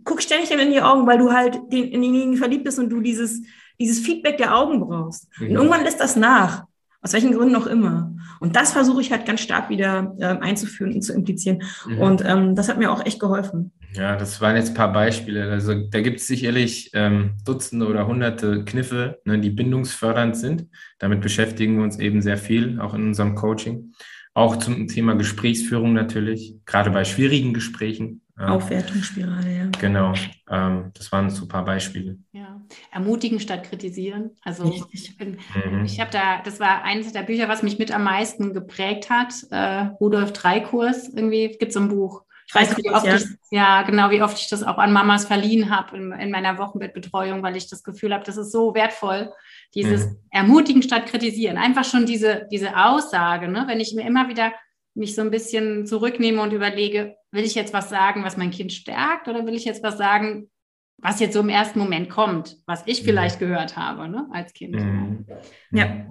guck ständig in die Augen, weil du halt den, in denjenigen verliebt bist und du dieses, dieses Feedback der Augen brauchst. Mhm. Und irgendwann lässt das nach. Aus welchen Gründen auch immer. Und das versuche ich halt ganz stark wieder äh, einzuführen und zu implizieren. Mhm. Und ähm, das hat mir auch echt geholfen. Ja, das waren jetzt ein paar Beispiele. Also da gibt es sicherlich ähm, Dutzende oder Hunderte Kniffe, ne, die bindungsfördernd sind. Damit beschäftigen wir uns eben sehr viel, auch in unserem Coaching. Auch zum Thema Gesprächsführung natürlich, gerade bei schwierigen Gesprächen. Aufwertungsspirale, ja. Genau, ähm, das waren super Beispiele. Ja, ermutigen statt kritisieren. Also ich, mhm. ich habe da, das war eines der Bücher, was mich mit am meisten geprägt hat. Äh, Rudolf Dreikurs, irgendwie gibt es ein Buch. Ich weiß nicht, wie oft ja. ich, ja, genau, wie oft ich das auch an Mamas verliehen habe in, in, meiner Wochenbettbetreuung, weil ich das Gefühl habe, das ist so wertvoll. Dieses mhm. Ermutigen statt kritisieren. Einfach schon diese, diese Aussage, ne? wenn ich mir immer wieder mich so ein bisschen zurücknehme und überlege, will ich jetzt was sagen, was mein Kind stärkt oder will ich jetzt was sagen, was jetzt so im ersten Moment kommt, was ich mhm. vielleicht gehört habe ne, als Kind. Mhm. Ja.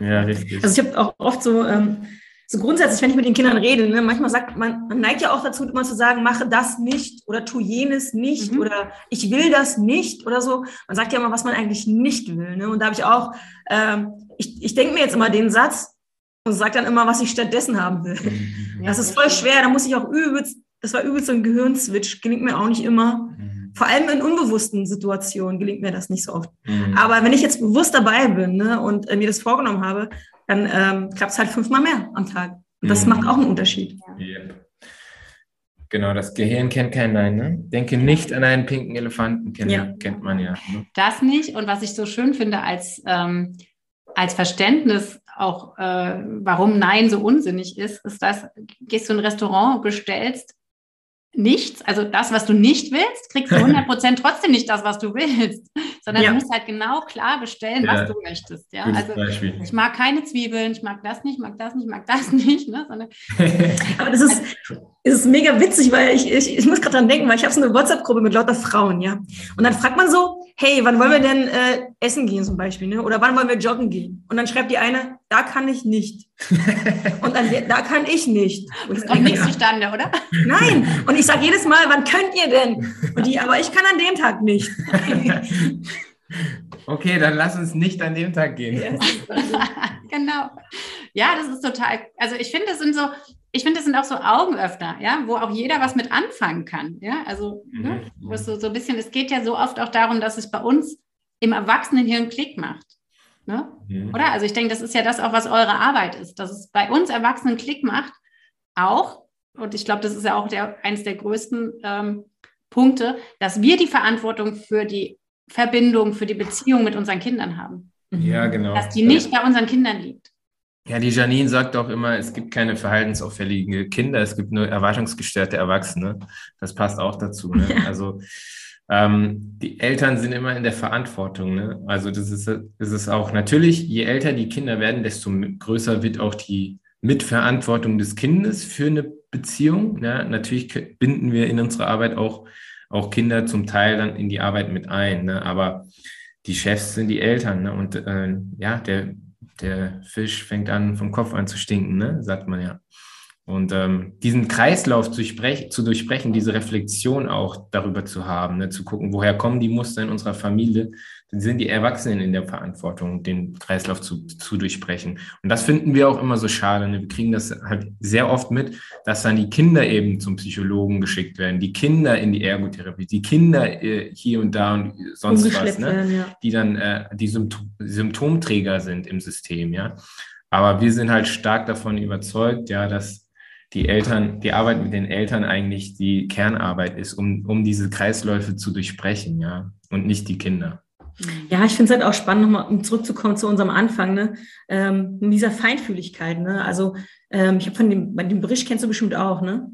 Ja, richtig. Also ich habe auch oft so, ähm, so grundsätzlich, wenn ich mit den Kindern rede, ne, manchmal sagt man, man neigt ja auch dazu, immer zu sagen, mache das nicht oder tu jenes nicht mhm. oder ich will das nicht oder so. Man sagt ja immer, was man eigentlich nicht will. Ne? Und da habe ich auch, ähm, ich, ich denke mir jetzt immer den Satz, und sage dann immer, was ich stattdessen haben will. Mhm. Das ist voll schwer, da muss ich auch übelst das war übelst so ein Gehirnswitch, gelingt mir auch nicht immer. Mhm. Vor allem in unbewussten Situationen gelingt mir das nicht so oft. Mhm. Aber wenn ich jetzt bewusst dabei bin ne, und äh, mir das vorgenommen habe, dann ähm, klappt es halt fünfmal mehr am Tag. Und das mhm. macht auch einen Unterschied. Ja. Genau, das Gehirn kennt kein Nein. Ne? Denke nicht an einen pinken Elefanten, kennt, ja. kennt man ja. Ne? Das nicht. Und was ich so schön finde als, ähm, als Verständnis auch, äh, warum Nein so unsinnig ist, ist, dass gehst du in ein Restaurant, bestellst nichts, also das, was du nicht willst, kriegst du 100% trotzdem nicht das, was du willst, sondern ja. du musst halt genau klar bestellen, ja. was du möchtest. Ja? also Beispiel. ich mag keine Zwiebeln, ich mag das nicht, mag das nicht, mag das nicht. Ne? Sondern, Aber das ist, also, ist mega witzig, weil ich, ich, ich muss gerade dran denken, weil ich habe so eine WhatsApp-Gruppe mit lauter Frauen, ja. Und dann fragt man so, hey, wann wollen wir denn äh, essen gehen zum Beispiel, ne? Oder wann wollen wir joggen gehen? Und dann schreibt die eine, da kann ich nicht. und dann, da kann ich nicht. Und es kommt nichts zustande, oder? Nein. Und ich sage jedes Mal, wann könnt ihr denn? Und die, aber ich kann an dem Tag nicht. okay, dann lass uns nicht an dem Tag gehen. genau. Ja, das ist total, also ich finde, das sind so, ich finde, das sind auch so Augenöffner, ja, wo auch jeder was mit anfangen kann. Ja, also mhm. ne, wo es so, so ein bisschen, es geht ja so oft auch darum, dass es bei uns im Erwachsenenhirn Klick macht. Ne? Mhm. Oder? Also ich denke, das ist ja das auch, was eure Arbeit ist, dass es bei uns Erwachsenen Klick macht, auch, und ich glaube, das ist ja auch der, eines der größten ähm, Punkte, dass wir die Verantwortung für die Verbindung, für die Beziehung mit unseren Kindern haben. Ja, genau. Dass die nicht bei unseren Kindern liegt. Ja, die Janine sagt auch immer, es gibt keine verhaltensauffälligen Kinder, es gibt nur erwartungsgestörte Erwachsene. Das passt auch dazu. Ne? Ja. Also ähm, die Eltern sind immer in der Verantwortung. Ne? Also das ist, das ist auch natürlich, je älter die Kinder werden, desto größer wird auch die Mitverantwortung des Kindes für eine Beziehung. Ne? Natürlich binden wir in unserer Arbeit auch, auch Kinder zum Teil dann in die Arbeit mit ein. Ne? Aber die Chefs sind die Eltern. Ne? Und äh, ja, der der Fisch fängt an, vom Kopf an zu stinken, ne? sagt man ja. Und ähm, diesen Kreislauf zu, zu, durchbrechen, diese Reflexion auch darüber zu haben, ne? zu gucken, woher kommen die Muster in unserer Familie, sind die Erwachsenen in der Verantwortung, den Kreislauf zu, zu durchbrechen. Und das finden wir auch immer so schade. Ne? Wir kriegen das halt sehr oft mit, dass dann die Kinder eben zum Psychologen geschickt werden, die Kinder in die Ergotherapie, die Kinder äh, hier und da und sonst was, ne? Werden, ja. die dann äh, die Symptom Symptomträger sind im System, ja. Aber wir sind halt stark davon überzeugt, ja, dass die Eltern, die Arbeit mit den Eltern eigentlich die Kernarbeit ist, um, um diese Kreisläufe zu durchbrechen, ja, und nicht die Kinder. Mhm. Ja, ich finde es halt auch spannend, nochmal um zurückzukommen zu unserem Anfang, ne? Ähm, dieser Feinfühligkeit. Ne? Also ähm, ich habe von dem, bei dem Bericht kennst du bestimmt auch, ne?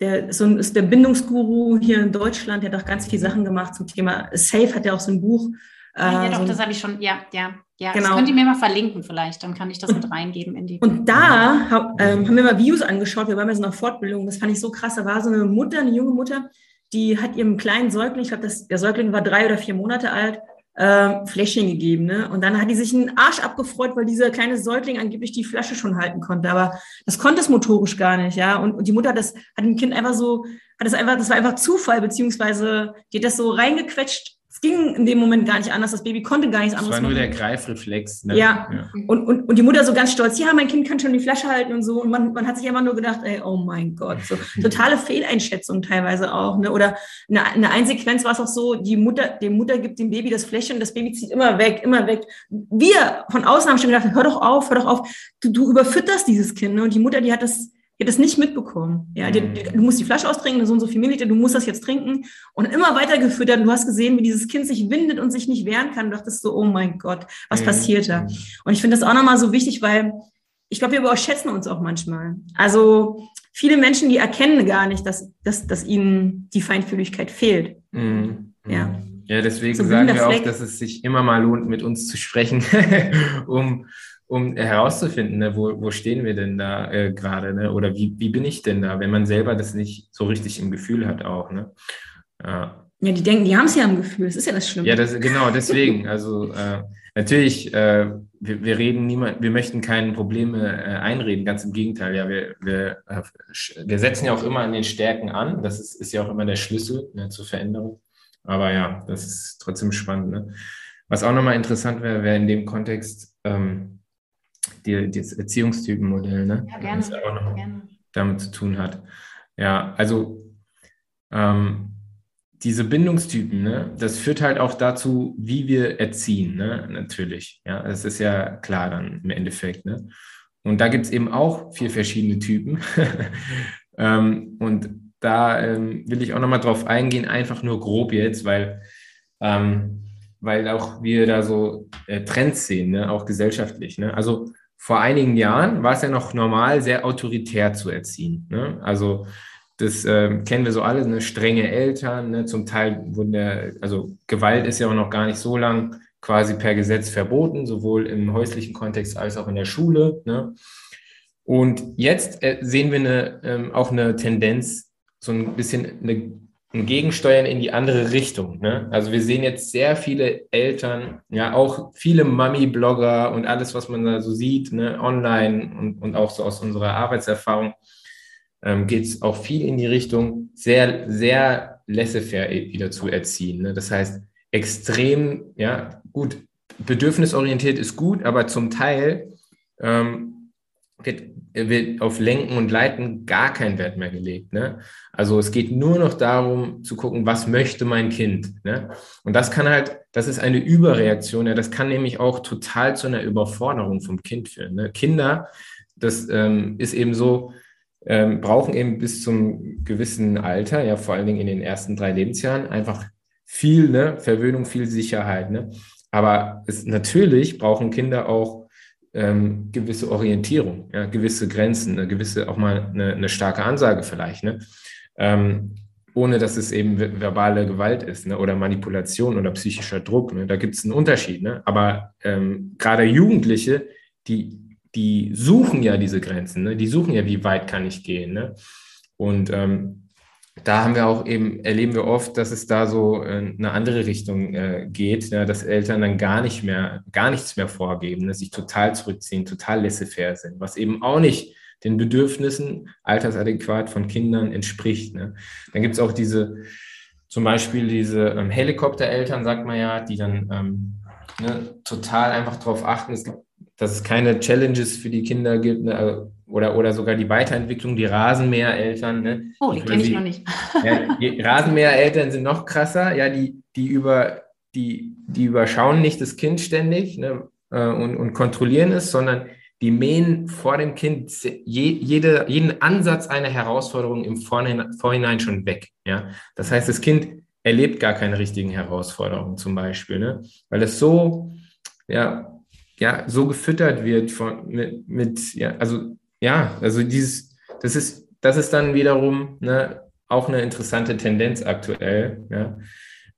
Der so ein, ist der Bindungsguru hier in Deutschland, der hat auch ganz viele Sachen gemacht zum Thema Safe, hat ja auch so ein Buch. Äh, ja, doch, so das habe ich schon, ja, ja. Ja, genau. das könnt ihr mir mal verlinken vielleicht, dann kann ich das und, mit reingeben in die. Und da hab, ähm, haben wir mal Videos angeschaut, wir waren ja so einer Fortbildung, das fand ich so krass, da war so eine Mutter, eine junge Mutter, die hat ihrem kleinen Säugling, ich glaube, der Säugling war drei oder vier Monate alt, äh, Fläschchen gegeben. Ne? Und dann hat die sich einen Arsch abgefreut, weil dieser kleine Säugling angeblich die Flasche schon halten konnte. Aber das konnte es motorisch gar nicht, ja. Und, und die Mutter hat das, hat dem Kind einfach so, hat das einfach, das war einfach Zufall, beziehungsweise die hat das so reingequetscht es ging in dem Moment gar nicht anders. Das Baby konnte gar nichts anderes machen. Das war nur der Greifreflex. Ne? Ja. ja. Und, und, und die Mutter so ganz stolz, ja, mein Kind kann schon die Flasche halten und so. Und man, man hat sich immer nur gedacht, ey, oh mein Gott. So totale Fehleinschätzung teilweise auch. Ne? Oder eine, eine Einsequenz war es auch so, die Mutter, die Mutter gibt dem Baby das Fläschchen und das Baby zieht immer weg, immer weg. Wir von außen haben schon gedacht, hör doch auf, hör doch auf. Du, du überfütterst dieses Kind. Ne? Und die Mutter, die hat das die hat das nicht mitbekommen. Ja, die, die, du musst die Flasche austrinken, so und so viel Milliliter, du musst das jetzt trinken. Und immer weiter gefüttert. Und du hast gesehen, wie dieses Kind sich windet und sich nicht wehren kann. Du dachtest so, oh mein Gott, was mhm. passiert da? Und ich finde das auch nochmal so wichtig, weil ich glaube, wir überschätzen uns auch manchmal. Also viele Menschen, die erkennen gar nicht, dass, dass, dass ihnen die Feinfühligkeit fehlt. Mhm. Ja. Ja, deswegen so sagen wir auch, dass es sich immer mal lohnt, mit uns zu sprechen, um um herauszufinden, ne, wo, wo stehen wir denn da äh, gerade, ne? oder wie, wie bin ich denn da, wenn man selber das nicht so richtig im Gefühl hat auch. Ne? Ja. ja, die denken, die haben es ja im Gefühl, das ist ja das Schlimme. Ja, das, genau, deswegen, also äh, natürlich, äh, wir, wir reden niemand, wir möchten keine Probleme äh, einreden, ganz im Gegenteil, ja, wir, wir, äh, wir setzen ja auch immer an den Stärken an, das ist, ist ja auch immer der Schlüssel ne, zur Veränderung, aber ja, das ist trotzdem spannend. Ne? Was auch nochmal interessant wäre, wäre in dem Kontext, ähm, die, das Erziehungstypenmodell, ne? Ja, gerne. Das auch noch gerne. damit zu tun hat. Ja, also ähm, diese Bindungstypen, ne, das führt halt auch dazu, wie wir erziehen, ne, natürlich. Ja, das ist ja klar dann im Endeffekt, ne. Und da gibt es eben auch vier verschiedene Typen. ähm, und da ähm, will ich auch nochmal drauf eingehen, einfach nur grob jetzt, weil, ähm, weil auch wir da so äh, Trends sehen, ne, auch gesellschaftlich. Ne? Also vor einigen Jahren war es ja noch normal, sehr autoritär zu erziehen. Ne? Also das äh, kennen wir so alle, ne? strenge Eltern, ne? zum Teil wurden der, also Gewalt ist ja auch noch gar nicht so lang quasi per Gesetz verboten, sowohl im häuslichen Kontext als auch in der Schule. Ne? Und jetzt äh, sehen wir eine, ähm, auch eine Tendenz, so ein bisschen eine, ein Gegensteuern in die andere Richtung. Ne? Also wir sehen jetzt sehr viele Eltern, ja auch viele Mami-Blogger und alles, was man da so sieht, ne? online und, und auch so aus unserer Arbeitserfahrung, ähm, geht es auch viel in die Richtung, sehr, sehr laissez-faire wieder zu erziehen. Ne? Das heißt, extrem, ja, gut, bedürfnisorientiert ist gut, aber zum Teil ähm, wird, wird, auf Lenken und Leiten gar kein Wert mehr gelegt. Ne? Also es geht nur noch darum zu gucken, was möchte mein Kind. Ne? Und das kann halt, das ist eine Überreaktion. Ja, das kann nämlich auch total zu einer Überforderung vom Kind führen. Ne? Kinder, das ähm, ist eben so, ähm, brauchen eben bis zum gewissen Alter, ja vor allen Dingen in den ersten drei Lebensjahren, einfach viel ne, Verwöhnung, viel Sicherheit. Ne? Aber es, natürlich brauchen Kinder auch ähm, gewisse Orientierung, ja, gewisse Grenzen, eine gewisse auch mal eine, eine starke Ansage vielleicht, ne? Ähm, ohne dass es eben verbale Gewalt ist ne? oder Manipulation oder psychischer Druck. Ne? Da gibt es einen Unterschied. Ne? Aber ähm, gerade Jugendliche, die, die suchen ja diese Grenzen, ne? die suchen ja, wie weit kann ich gehen. Ne? Und ähm, da haben wir auch eben, erleben wir oft, dass es da so äh, eine andere Richtung äh, geht, ja, dass Eltern dann gar nicht mehr, gar nichts mehr vorgeben, ne, sich total zurückziehen, total laissez-faire sind, was eben auch nicht den Bedürfnissen altersadäquat von Kindern entspricht. Ne. Dann gibt es auch diese, zum Beispiel diese ähm, Helikoptereltern, sagt man ja, die dann ähm, ne, total einfach darauf achten, es gibt, dass es keine Challenges für die Kinder gibt, ne, also oder, oder sogar die Weiterentwicklung, die Rasenmähereltern. Ne? Oh, die kenne ich noch nicht. ja, die Rasenmähereltern sind noch krasser, ja, die, die, über, die, die überschauen nicht das Kind ständig ne, äh, und, und kontrollieren es, sondern die mähen vor dem Kind je, jede, jeden Ansatz einer Herausforderung im Vorhinein, Vorhinein schon weg. Ja? Das heißt, das Kind erlebt gar keine richtigen Herausforderungen zum Beispiel, ne? weil es so, ja, ja, so gefüttert wird von, mit, mit ja, also ja, also dieses, das ist, das ist dann wiederum ne, auch eine interessante Tendenz aktuell, ja,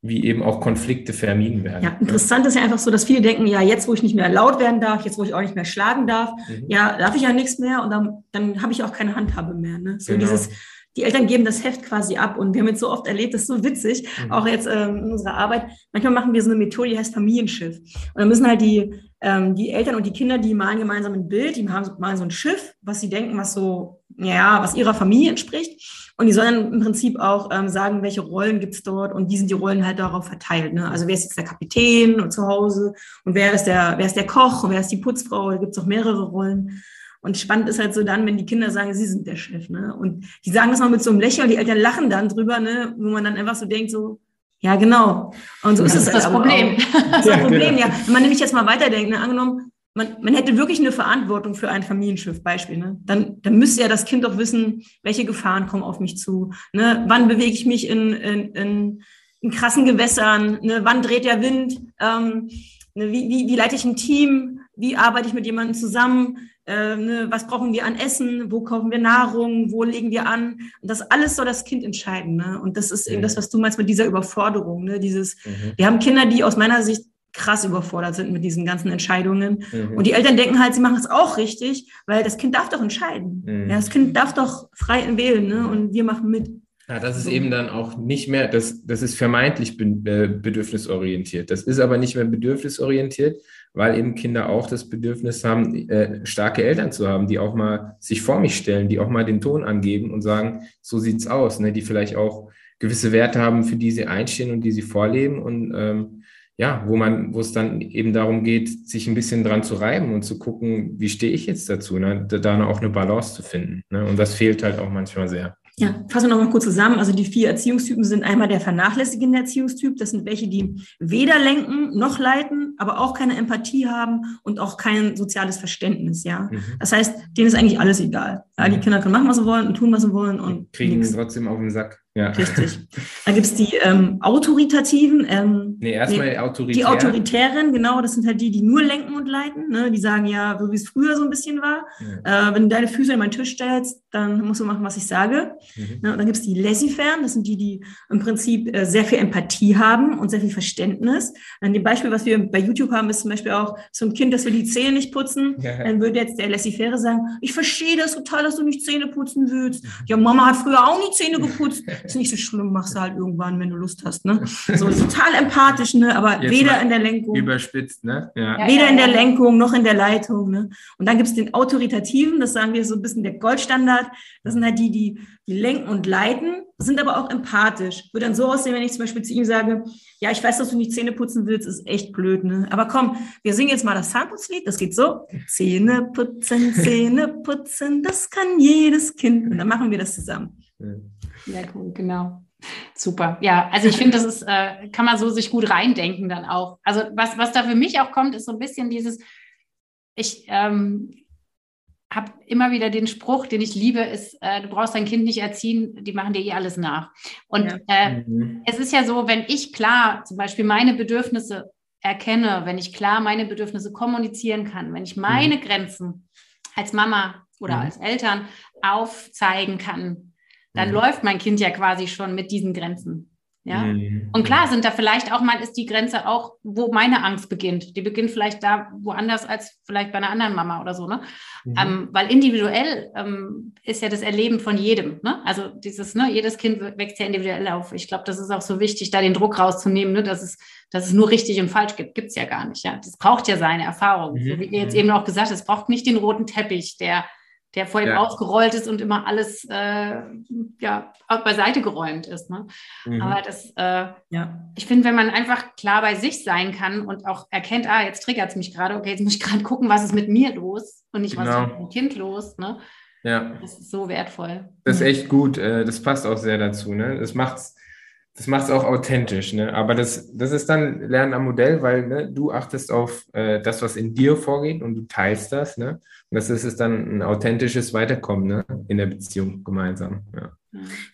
wie eben auch Konflikte vermieden werden. Ja, interessant ja. ist ja einfach so, dass viele denken, ja, jetzt, wo ich nicht mehr laut werden darf, jetzt, wo ich auch nicht mehr schlagen darf, mhm. ja, darf ich ja nichts mehr und dann, dann habe ich auch keine Handhabe mehr. Ne? So genau. dieses, die Eltern geben das Heft quasi ab und wir haben jetzt so oft erlebt, das ist so witzig, mhm. auch jetzt ähm, in unserer Arbeit. Manchmal machen wir so eine Methode, die heißt Familienschiff. Und dann müssen halt die, ähm, die Eltern und die Kinder, die malen gemeinsam ein Bild, die haben, malen so ein Schiff, was sie denken, was so, ja, was ihrer Familie entspricht. Und die sollen dann im Prinzip auch ähm, sagen, welche Rollen gibt's dort und wie sind die Rollen halt darauf verteilt. Ne? Also wer ist jetzt der Kapitän zu Hause und wer ist der, wer ist der Koch und wer ist die Putzfrau, da gibt's auch mehrere Rollen. Und spannend ist halt so dann, wenn die Kinder sagen, sie sind der Chef, ne? Und die sagen das mal mit so einem Lächeln, die Eltern lachen dann drüber, ne? Wo man dann einfach so denkt, so, ja, genau. Und so ist es das Problem. Das ist das Problem, ja. Wenn man nämlich jetzt mal weiterdenkt, ne? angenommen, man, man hätte wirklich eine Verantwortung für ein Familienschiff, Beispiel, ne? Dann, dann müsste ja das Kind doch wissen, welche Gefahren kommen auf mich zu, ne? Wann bewege ich mich in, in, in, in krassen Gewässern, ne? Wann dreht der Wind, ähm, ne? wie, wie, wie leite ich ein Team, wie arbeite ich mit jemandem zusammen, äh, ne, was brauchen wir an Essen, wo kaufen wir Nahrung, wo legen wir an. Und das alles soll das Kind entscheiden. Ne? Und das ist eben das, was du meinst mit dieser Überforderung. Ne? Dieses, mhm. Wir haben Kinder, die aus meiner Sicht krass überfordert sind mit diesen ganzen Entscheidungen. Mhm. Und die Eltern denken halt, sie machen es auch richtig, weil das Kind darf doch entscheiden. Mhm. Ja, das Kind darf doch frei wählen ne? und wir machen mit. Ja, das ist eben dann auch nicht mehr, das, das ist vermeintlich bedürfnisorientiert. Das ist aber nicht mehr bedürfnisorientiert, weil eben Kinder auch das Bedürfnis haben, äh, starke Eltern zu haben, die auch mal sich vor mich stellen, die auch mal den Ton angeben und sagen, so sieht's aus, ne? die vielleicht auch gewisse Werte haben, für die sie einstehen und die sie vorleben und ähm, ja, wo man, wo es dann eben darum geht, sich ein bisschen dran zu reiben und zu gucken, wie stehe ich jetzt dazu, ne? da, da auch eine Balance zu finden. Ne? Und das fehlt halt auch manchmal sehr. Ja, fassen wir nochmal kurz zusammen. Also die vier Erziehungstypen sind einmal der vernachlässigende Erziehungstyp. Das sind welche, die weder lenken noch leiten, aber auch keine Empathie haben und auch kein soziales Verständnis. Ja, mhm. das heißt, denen ist eigentlich alles egal. Ja, die mhm. Kinder können machen, was sie wollen und tun, was sie wollen und kriegen nix. trotzdem auf den Sack. Ja. Richtig. Dann gibt es die ähm, autoritativen. Ähm, nee, erstmal nee, autoritären. Die autoritären, genau, das sind halt die, die nur lenken und leiten. Ne? Die sagen ja, so wie es früher so ein bisschen war. Ja. Äh, wenn du deine Füße in meinen Tisch stellst, dann musst du machen, was ich sage. Mhm. Ne? Und dann gibt es die laissez-faire, das sind die, die im Prinzip äh, sehr viel Empathie haben und sehr viel Verständnis. Dann dem Beispiel, was wir bei YouTube haben, ist zum Beispiel auch so ein Kind, das will die Zähne nicht putzen. Ja. Dann würde jetzt der laissez-faire sagen, ich verstehe das total, dass du nicht Zähne putzen willst. Mhm. Ja, Mama hat früher auch nie Zähne geputzt. ist nicht so schlimm, machst du halt irgendwann, wenn du Lust hast. Ne? So total empathisch, ne? aber Jetzt weder in der Lenkung. Überspitzt, ne? Ja. Weder in der Lenkung noch in der Leitung. Ne? Und dann gibt es den Autoritativen, das sagen wir so ein bisschen der Goldstandard. Das sind halt die, die, die lenken und leiten, sind aber auch empathisch. Würde dann so aussehen, wenn ich zum Beispiel zu ihm sage, ja, ich weiß, dass du nicht Zähne putzen willst, ist echt blöd, ne? Aber komm, wir singen jetzt mal das Zahnputzlied, das geht so. Zähne putzen, Zähne putzen, das kann jedes Kind. Und dann machen wir das zusammen. Ja, cool, genau. Super. Ja, also ich finde, das ist, äh, kann man so sich gut reindenken dann auch. Also was, was da für mich auch kommt, ist so ein bisschen dieses, ich ähm, habe immer wieder den Spruch, den ich liebe, ist, äh, du brauchst dein Kind nicht erziehen, die machen dir eh alles nach. Und ja. äh, mhm. es ist ja so, wenn ich klar zum Beispiel meine Bedürfnisse erkenne, wenn ich klar meine Bedürfnisse kommunizieren kann, wenn ich meine mhm. Grenzen als Mama oder mhm. als Eltern aufzeigen kann, dann mhm. läuft mein Kind ja quasi schon mit diesen Grenzen. Ja. Mhm. Und klar sind da vielleicht auch mal ist die Grenze auch, wo meine Angst beginnt. Die beginnt vielleicht da woanders als vielleicht bei einer anderen Mama oder so, ne? Mhm. Ähm, weil individuell ähm, ist ja das Erleben von jedem, ne? Also dieses, ne, jedes Kind wächst ja individuell auf. Ich glaube, das ist auch so wichtig, da den Druck rauszunehmen, ne, dass es, dass es nur richtig und falsch gibt. Gibt es ja gar nicht, ja. Das braucht ja seine Erfahrung. Mhm. So wie ihr jetzt mhm. eben auch gesagt habt, es braucht nicht den roten Teppich, der der vor ihm ja. ausgerollt ist und immer alles äh, ja, beiseite geräumt ist. Ne? Mhm. Aber das, äh, ja. ich finde, wenn man einfach klar bei sich sein kann und auch erkennt, ah, jetzt triggert es mich gerade, okay, jetzt muss ich gerade gucken, was ist mit mir los und nicht, was genau. ist mit dem Kind los. Ne? Ja. Das ist so wertvoll. Das ist echt gut. Äh, das passt auch sehr dazu. Ne? Das macht es das auch authentisch. Ne? Aber das, das ist dann Lernen am Modell, weil ne, du achtest auf äh, das, was in dir vorgeht und du teilst das. Ne? Und das ist es dann ein authentisches Weiterkommen ne? in der Beziehung gemeinsam. Ja.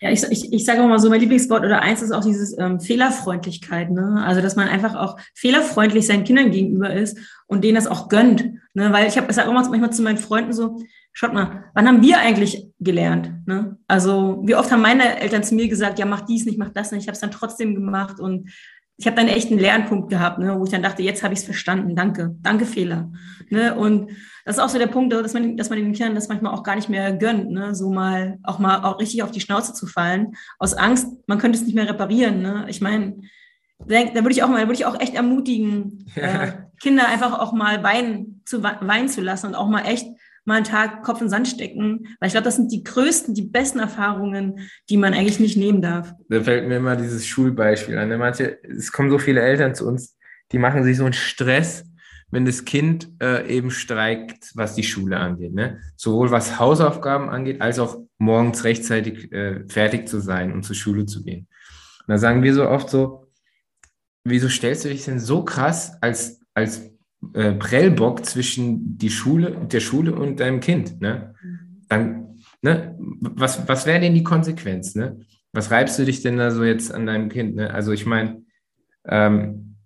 Ja, ich, ich, ich sage auch mal so, mein Lieblingswort oder eins ist auch dieses ähm, Fehlerfreundlichkeit. Ne? Also, dass man einfach auch fehlerfreundlich seinen Kindern gegenüber ist und denen das auch gönnt. Ne? Weil ich habe, ich sage auch manchmal zu meinen Freunden so, schaut mal, wann haben wir eigentlich gelernt? Ne? Also, wie oft haben meine Eltern zu mir gesagt, ja, mach dies nicht, mach das nicht. Ich habe es dann trotzdem gemacht und ich habe dann echt einen Lernpunkt gehabt, ne, wo ich dann dachte, jetzt habe ich es verstanden, danke, danke Fehler. Ne? Und das ist auch so der Punkt, dass man, dass man den Kindern das manchmal auch gar nicht mehr gönnt, ne? so mal auch mal auch richtig auf die Schnauze zu fallen, aus Angst, man könnte es nicht mehr reparieren. Ne? Ich meine, da würde ich auch mal, würde ich auch echt ermutigen, äh, Kinder einfach auch mal weinen zu weinen zu lassen und auch mal echt mal einen Tag Kopf in den Sand stecken, weil ich glaube, das sind die größten, die besten Erfahrungen, die man eigentlich nicht nehmen darf. Da fällt mir immer dieses Schulbeispiel an. Manche, es kommen so viele Eltern zu uns, die machen sich so einen Stress, wenn das Kind äh, eben streikt, was die Schule angeht. Ne? Sowohl was Hausaufgaben angeht, als auch morgens rechtzeitig äh, fertig zu sein und zur Schule zu gehen. Und da sagen wir so oft so, wieso stellst du dich denn so krass als, als äh, Prellbock zwischen die Schule, der Schule und deinem Kind, ne? Dann, ne, was, was wäre denn die Konsequenz, ne? Was reibst du dich denn da so jetzt an deinem Kind, ne? Also ich meine, ähm,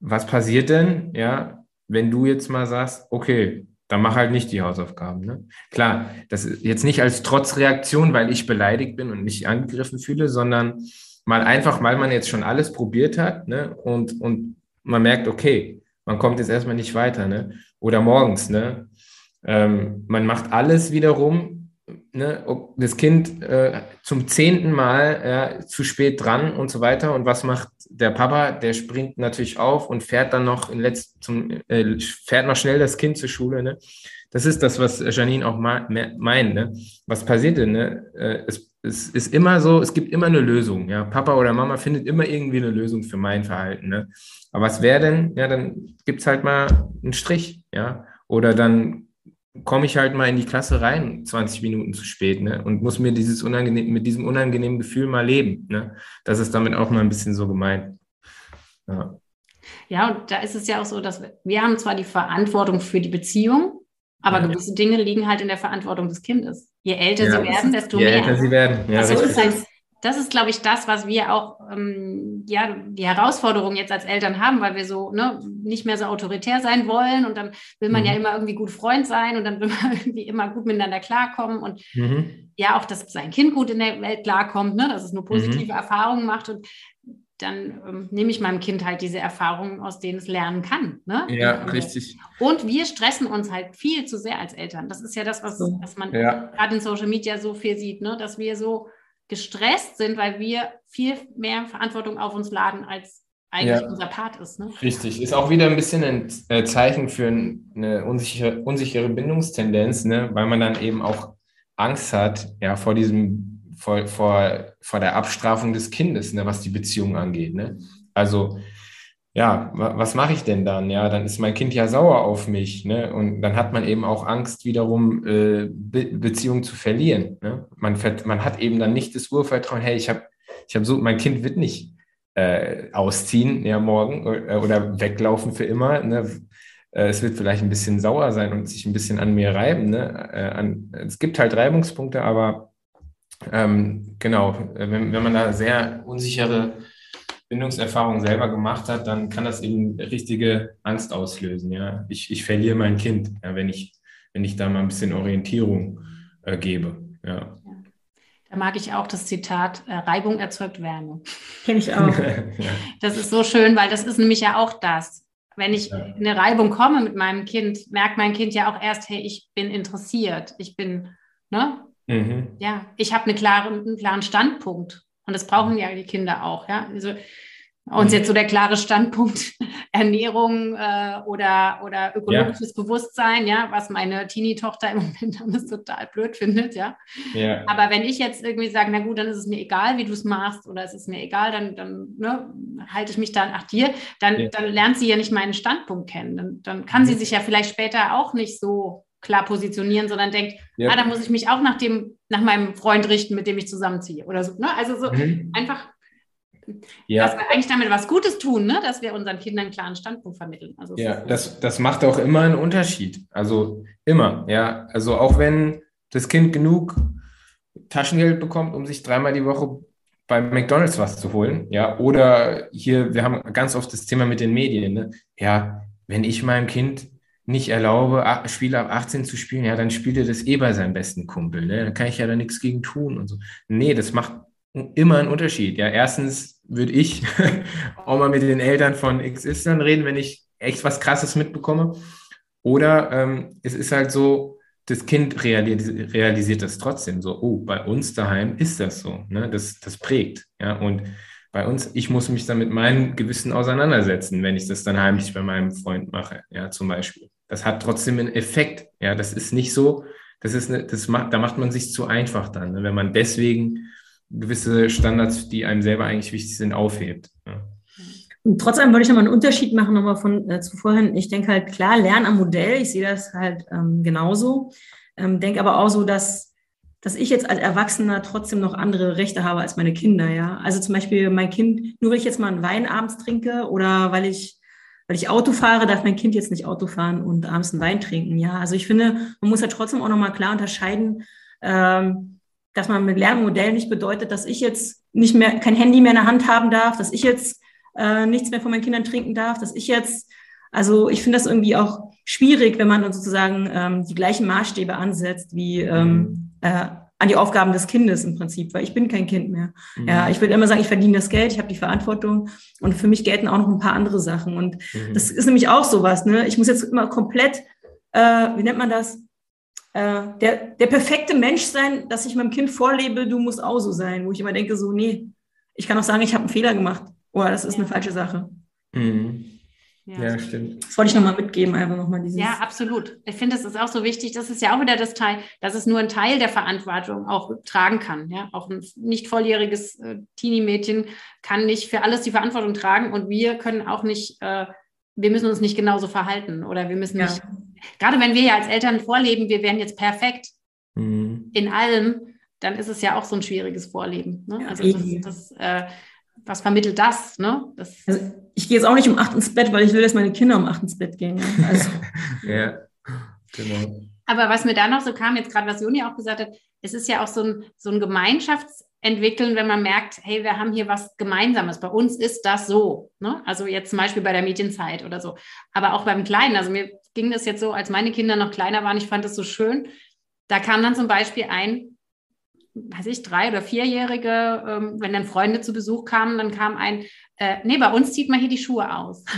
was passiert denn, ja, wenn du jetzt mal sagst, okay, dann mach halt nicht die Hausaufgaben. Ne? Klar, das ist jetzt nicht als Trotzreaktion, weil ich beleidigt bin und mich angegriffen fühle, sondern mal einfach, weil man jetzt schon alles probiert hat ne? und, und man merkt, okay, man kommt jetzt erstmal nicht weiter, ne? Oder morgens, ne? Ähm, man macht alles wiederum, ne? Das Kind äh, zum zehnten Mal ja, zu spät dran und so weiter. Und was macht der Papa? Der springt natürlich auf und fährt dann noch in letzt zum, äh, fährt noch schnell das Kind zur Schule, ne? Das ist das, was Janine auch meint, ne? Was passiert denn, ne? Äh, es es ist immer so, es gibt immer eine Lösung. Ja, Papa oder Mama findet immer irgendwie eine Lösung für mein Verhalten. Ne? Aber was wäre denn? Ja, dann gibt's halt mal einen Strich, ja. Oder dann komme ich halt mal in die Klasse rein, 20 Minuten zu spät, ne? Und muss mir dieses unangenehm, mit diesem unangenehmen Gefühl mal leben. Ne? Das ist damit auch mal ein bisschen so gemeint. Ja. Ja, und da ist es ja auch so, dass wir, wir haben zwar die Verantwortung für die Beziehung, aber ja. gewisse Dinge liegen halt in der Verantwortung des Kindes. Je älter ja, sie werden, desto je mehr. Je älter sie werden, also ist halt, das ist, glaube ich, das, was wir auch, ähm, ja, die Herausforderung jetzt als Eltern haben, weil wir so ne, nicht mehr so autoritär sein wollen und dann will man mhm. ja immer irgendwie gut Freund sein und dann will man irgendwie immer gut miteinander klarkommen und mhm. ja, auch, dass sein Kind gut in der Welt klarkommt, ne, dass es nur positive mhm. Erfahrungen macht und dann ähm, nehme ich meinem Kind halt diese Erfahrungen, aus denen es lernen kann. Ne? Ja, und, richtig. Und wir stressen uns halt viel zu sehr als Eltern. Das ist ja das, was, was man ja. gerade in Social Media so viel sieht, ne? dass wir so gestresst sind, weil wir viel mehr Verantwortung auf uns laden, als eigentlich ja. unser Part ist. Ne? Richtig. Ist auch wieder ein bisschen ein äh, Zeichen für eine unsichere, unsichere Bindungstendenz, ne? weil man dann eben auch Angst hat, ja, vor diesem vor, vor, vor der Abstrafung des Kindes, ne, was die Beziehung angeht. Ne? Also, ja, was mache ich denn dann? Ja, dann ist mein Kind ja sauer auf mich, ne? Und dann hat man eben auch Angst, wiederum äh, Be Beziehungen zu verlieren. Ne? Man, man hat eben dann nicht das Urvertrauen, hey, ich habe ich hab so, mein Kind wird nicht äh, ausziehen, ja, morgen äh, oder weglaufen für immer. Ne? Äh, es wird vielleicht ein bisschen sauer sein und sich ein bisschen an mir reiben. Ne? Äh, an, es gibt halt Reibungspunkte, aber ähm, genau, wenn, wenn man da sehr unsichere Bindungserfahrungen selber gemacht hat, dann kann das eben richtige Angst auslösen. Ja, ich, ich verliere mein Kind, ja, wenn ich wenn ich da mal ein bisschen Orientierung äh, gebe. Ja. Da mag ich auch das Zitat: äh, Reibung erzeugt Wärme. Kenne ich auch. ja. Das ist so schön, weil das ist nämlich ja auch das. Wenn ich ja. in eine Reibung komme mit meinem Kind, merkt mein Kind ja auch erst, hey, ich bin interessiert, ich bin, ne? Mhm. Ja, ich habe eine klare, einen klaren Standpunkt. Und das brauchen ja die Kinder auch. Ja? Also uns mhm. jetzt so der klare Standpunkt Ernährung äh, oder, oder ökologisches ja. Bewusstsein, ja, was meine Teenie-Tochter im Moment alles total blöd findet, ja? ja. Aber wenn ich jetzt irgendwie sage, na gut, dann ist es mir egal, wie du es machst, oder es ist mir egal, dann, dann ne, halte ich mich dann nach dir, dann, ja. dann lernt sie ja nicht meinen Standpunkt kennen. Dann, dann kann mhm. sie sich ja vielleicht später auch nicht so klar positionieren, sondern denkt, ja. ah, da muss ich mich auch nach dem, nach meinem Freund richten, mit dem ich zusammenziehe oder so. Ne? Also so mhm. einfach, ja. dass wir eigentlich damit was Gutes tun, ne? dass wir unseren Kindern einen klaren Standpunkt vermitteln. Also ja, das, das macht auch immer einen Unterschied. Also immer, ja. Also auch wenn das Kind genug Taschengeld bekommt, um sich dreimal die Woche bei McDonalds was zu holen, ja, oder hier, wir haben ganz oft das Thema mit den Medien, ne? ja, wenn ich meinem Kind nicht erlaube, Spieler ab 18 zu spielen, ja, dann spielt er das eh bei seinem besten Kumpel. Ne? Da kann ich ja da nichts gegen tun und so. Nee, das macht immer einen Unterschied. Ja, erstens würde ich auch mal mit den Eltern von XY reden, wenn ich echt was Krasses mitbekomme. Oder ähm, es ist halt so, das Kind realisiert, realisiert das trotzdem so, oh, bei uns daheim ist das so. Ne? Das, das prägt. Ja, und bei uns, ich muss mich dann mit meinem Gewissen auseinandersetzen, wenn ich das dann heimlich bei meinem Freund mache, ja, zum Beispiel. Das hat trotzdem einen Effekt, ja, das ist nicht so, das ist eine, das macht, da macht man sich zu einfach dann, ne, wenn man deswegen gewisse Standards, die einem selber eigentlich wichtig sind, aufhebt. Ja. Und trotzdem wollte ich nochmal einen Unterschied machen, nochmal von äh, zu vorhin. Ich denke halt, klar, Lernen am Modell, ich sehe das halt ähm, genauso. Ähm, denke aber auch so, dass dass ich jetzt als Erwachsener trotzdem noch andere Rechte habe als meine Kinder, ja. Also zum Beispiel mein Kind, nur weil ich jetzt mal einen Wein abends trinke oder weil ich, weil ich Auto fahre, darf mein Kind jetzt nicht Auto fahren und abends einen Wein trinken, ja. Also ich finde, man muss ja trotzdem auch nochmal klar unterscheiden, ähm, dass man mit Lernmodell nicht bedeutet, dass ich jetzt nicht mehr, kein Handy mehr in der Hand haben darf, dass ich jetzt äh, nichts mehr von meinen Kindern trinken darf, dass ich jetzt, also ich finde das irgendwie auch schwierig, wenn man sozusagen ähm, die gleichen Maßstäbe ansetzt wie ähm, mhm äh, an die Aufgaben des Kindes im Prinzip, weil ich bin kein Kind mehr. Mhm. Ja, ich würde immer sagen, ich verdiene das Geld, ich habe die Verantwortung und für mich gelten auch noch ein paar andere Sachen. Und mhm. das ist nämlich auch sowas. Ne? Ich muss jetzt immer komplett, äh, wie nennt man das? Äh, der, der perfekte Mensch sein, dass ich meinem Kind vorlebe, du musst auch so sein, wo ich immer denke, so, nee, ich kann auch sagen, ich habe einen Fehler gemacht. Oder das ist ja. eine falsche Sache. Mhm. Ja, ja stimmt. Das wollte ich nochmal mitgeben, einfach nochmal dieses. Ja, absolut. Ich finde, das ist auch so wichtig. Das ist ja auch wieder das Teil, dass es nur ein Teil der Verantwortung auch tragen kann. Ja, auch ein nicht volljähriges äh, Teenie-Mädchen kann nicht für alles die Verantwortung tragen und wir können auch nicht, äh, wir müssen uns nicht genauso verhalten oder wir müssen ja. nicht, gerade wenn wir ja als Eltern vorleben, wir wären jetzt perfekt mhm. in allem, dann ist es ja auch so ein schwieriges Vorleben. Ne? Also das, das äh, was vermittelt das? Ne? das also ich gehe jetzt auch nicht um acht ins Bett, weil ich will, dass meine Kinder um acht ins Bett gehen. Ja, also. ja genau. Aber was mir da noch so kam, jetzt gerade was Juni auch gesagt hat, es ist ja auch so ein, so ein Gemeinschafts- entwickeln, wenn man merkt, hey, wir haben hier was Gemeinsames. Bei uns ist das so. Ne? Also jetzt zum Beispiel bei der Medienzeit oder so. Aber auch beim Kleinen. Also mir ging das jetzt so, als meine Kinder noch kleiner waren, ich fand das so schön. Da kam dann zum Beispiel ein, weiß ich, drei- oder vierjährige, ähm, wenn dann Freunde zu Besuch kamen, dann kam ein, äh, nee, bei uns zieht man hier die Schuhe aus.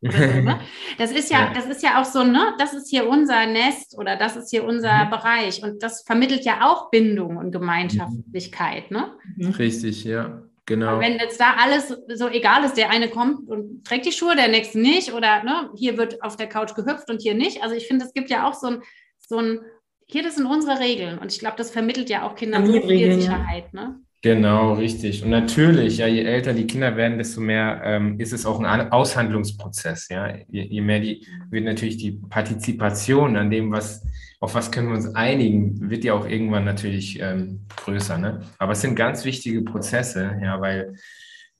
So, ne? Das ist ja, das ist ja auch so, ne, das ist hier unser Nest oder das ist hier unser mhm. Bereich. Und das vermittelt ja auch Bindung und Gemeinschaftlichkeit, ne? Mhm. Richtig, ja. Genau. Und wenn jetzt da alles so egal ist, der eine kommt und trägt die Schuhe, der nächste nicht, oder ne, hier wird auf der Couch gehüpft und hier nicht. Also ich finde, es gibt ja auch so ein, so ein, hier, das sind unsere Regeln. Und ich glaube, das vermittelt ja auch Kindern so viel Sicherheit, ja. ne? Genau, richtig. Und natürlich, ja, je älter die Kinder werden, desto mehr ähm, ist es auch ein Aushandlungsprozess. Ja, je, je, mehr die wird natürlich die Partizipation an dem, was auf was können wir uns einigen, wird ja auch irgendwann natürlich ähm, größer. Ne? Aber es sind ganz wichtige Prozesse, ja, weil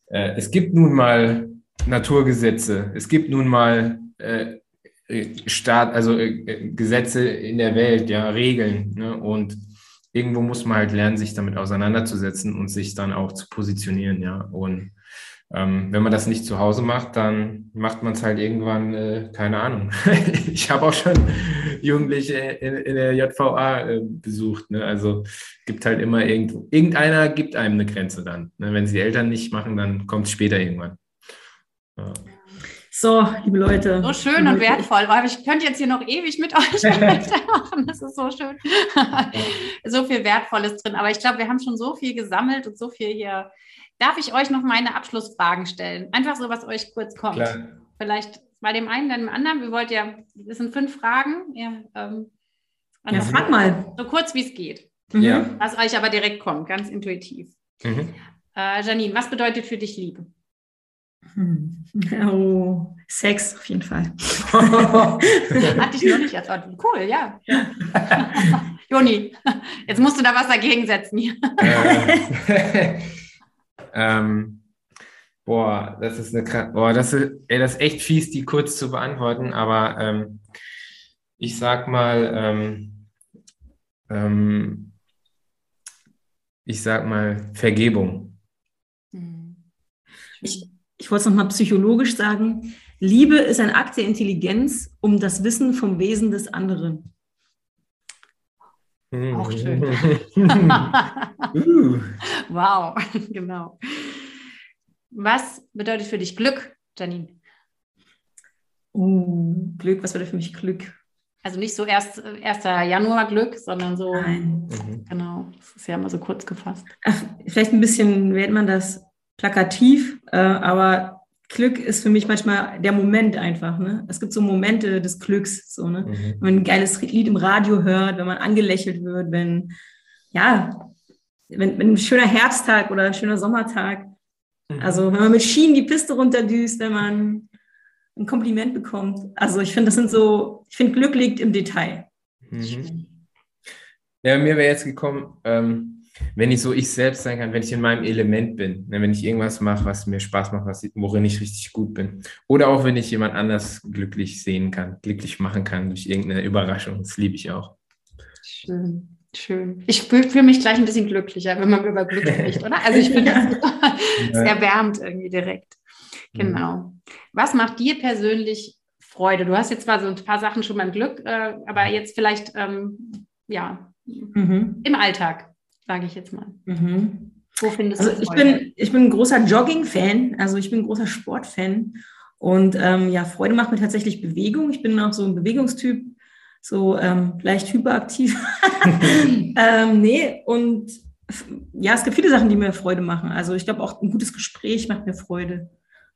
äh, es gibt nun mal Naturgesetze, es gibt nun mal äh, Staat, also äh, Gesetze in der Welt, ja, Regeln. Ne? Und irgendwo muss man halt lernen, sich damit auseinanderzusetzen und sich dann auch zu positionieren, ja. Und ähm, wenn man das nicht zu Hause macht, dann macht man es halt irgendwann, äh, keine Ahnung. ich habe auch schon Jugendliche in, in der JVA äh, besucht. Ne? Also gibt halt immer irgendwo, irgendeiner gibt einem eine Grenze dann. Ne? Wenn sie die Eltern nicht machen, dann kommt es später irgendwann. Ja. So, liebe Leute. So schön und wertvoll. Ich könnte jetzt hier noch ewig mit euch weitermachen. Das ist so schön. so viel Wertvolles drin. Aber ich glaube, wir haben schon so viel gesammelt und so viel hier. Darf ich euch noch meine Abschlussfragen stellen? Einfach so, was euch kurz kommt. Klar. Vielleicht bei dem einen, dann dem anderen. Wir wollten ja, das sind fünf Fragen. Ja, ähm, ja frag mal. So kurz, wie es geht. Ja. Was euch aber direkt kommt, ganz intuitiv. Mhm. Äh, Janine, was bedeutet für dich Liebe? Hm. Oh, Sex auf jeden Fall. Hatte ich noch nicht als Antwort. Cool, ja. Joni, jetzt musst du da was dagegen setzen. Äh, ähm, boah, das ist eine boah, das ist, ey, das ist echt fies, die kurz zu beantworten, aber ähm, ich sag mal, ähm, ähm ich sag mal Vergebung. Hm. Ich, ich wollte es nochmal psychologisch sagen, Liebe ist ein Akt der Intelligenz um das Wissen vom Wesen des anderen. Auch schön. wow, genau. Was bedeutet für dich Glück, Janine? Uh, Glück, was bedeutet für mich Glück? Also nicht so erst 1. Januar Glück, sondern so, Nein. genau, das ist ja immer so kurz gefasst. Ach, vielleicht ein bisschen, wie nennt man das, plakativ, äh, aber Glück ist für mich manchmal der Moment einfach. Ne? Es gibt so Momente des Glücks, so, ne? Mhm. wenn man ein geiles Lied im Radio hört, wenn man angelächelt wird, wenn, ja, wenn, wenn ein schöner Herbsttag oder ein schöner Sommertag, mhm. also wenn man mit Schienen die Piste runterdüst, wenn man ein Kompliment bekommt. Also ich finde, das sind so, ich finde, Glück liegt im Detail. Mhm. Ja, mir wäre jetzt gekommen, ähm, wenn ich so ich selbst sein kann, wenn ich in meinem Element bin, ne, wenn ich irgendwas mache, was mir Spaß macht, was, worin ich richtig gut bin. Oder auch wenn ich jemand anders glücklich sehen kann, glücklich machen kann durch irgendeine Überraschung. Das liebe ich auch. Schön. Schön. Ich fühle mich gleich ein bisschen glücklicher, wenn man über Glück spricht, oder? Also ich finde, es ja. erwärmt irgendwie direkt. Genau. Was macht dir persönlich Freude? Du hast jetzt zwar so ein paar Sachen schon beim Glück, äh, aber jetzt vielleicht ähm, ja mhm. im Alltag sage ich jetzt mal. Mhm. Wo findest also du ich bin, ich bin ein großer Jogging-Fan, also ich bin ein großer Sport-Fan. Und ähm, ja, Freude macht mir tatsächlich Bewegung. Ich bin auch so ein Bewegungstyp, so ähm, leicht hyperaktiv. ähm, nee, und ja, es gibt viele Sachen, die mir Freude machen. Also ich glaube auch ein gutes Gespräch macht mir Freude.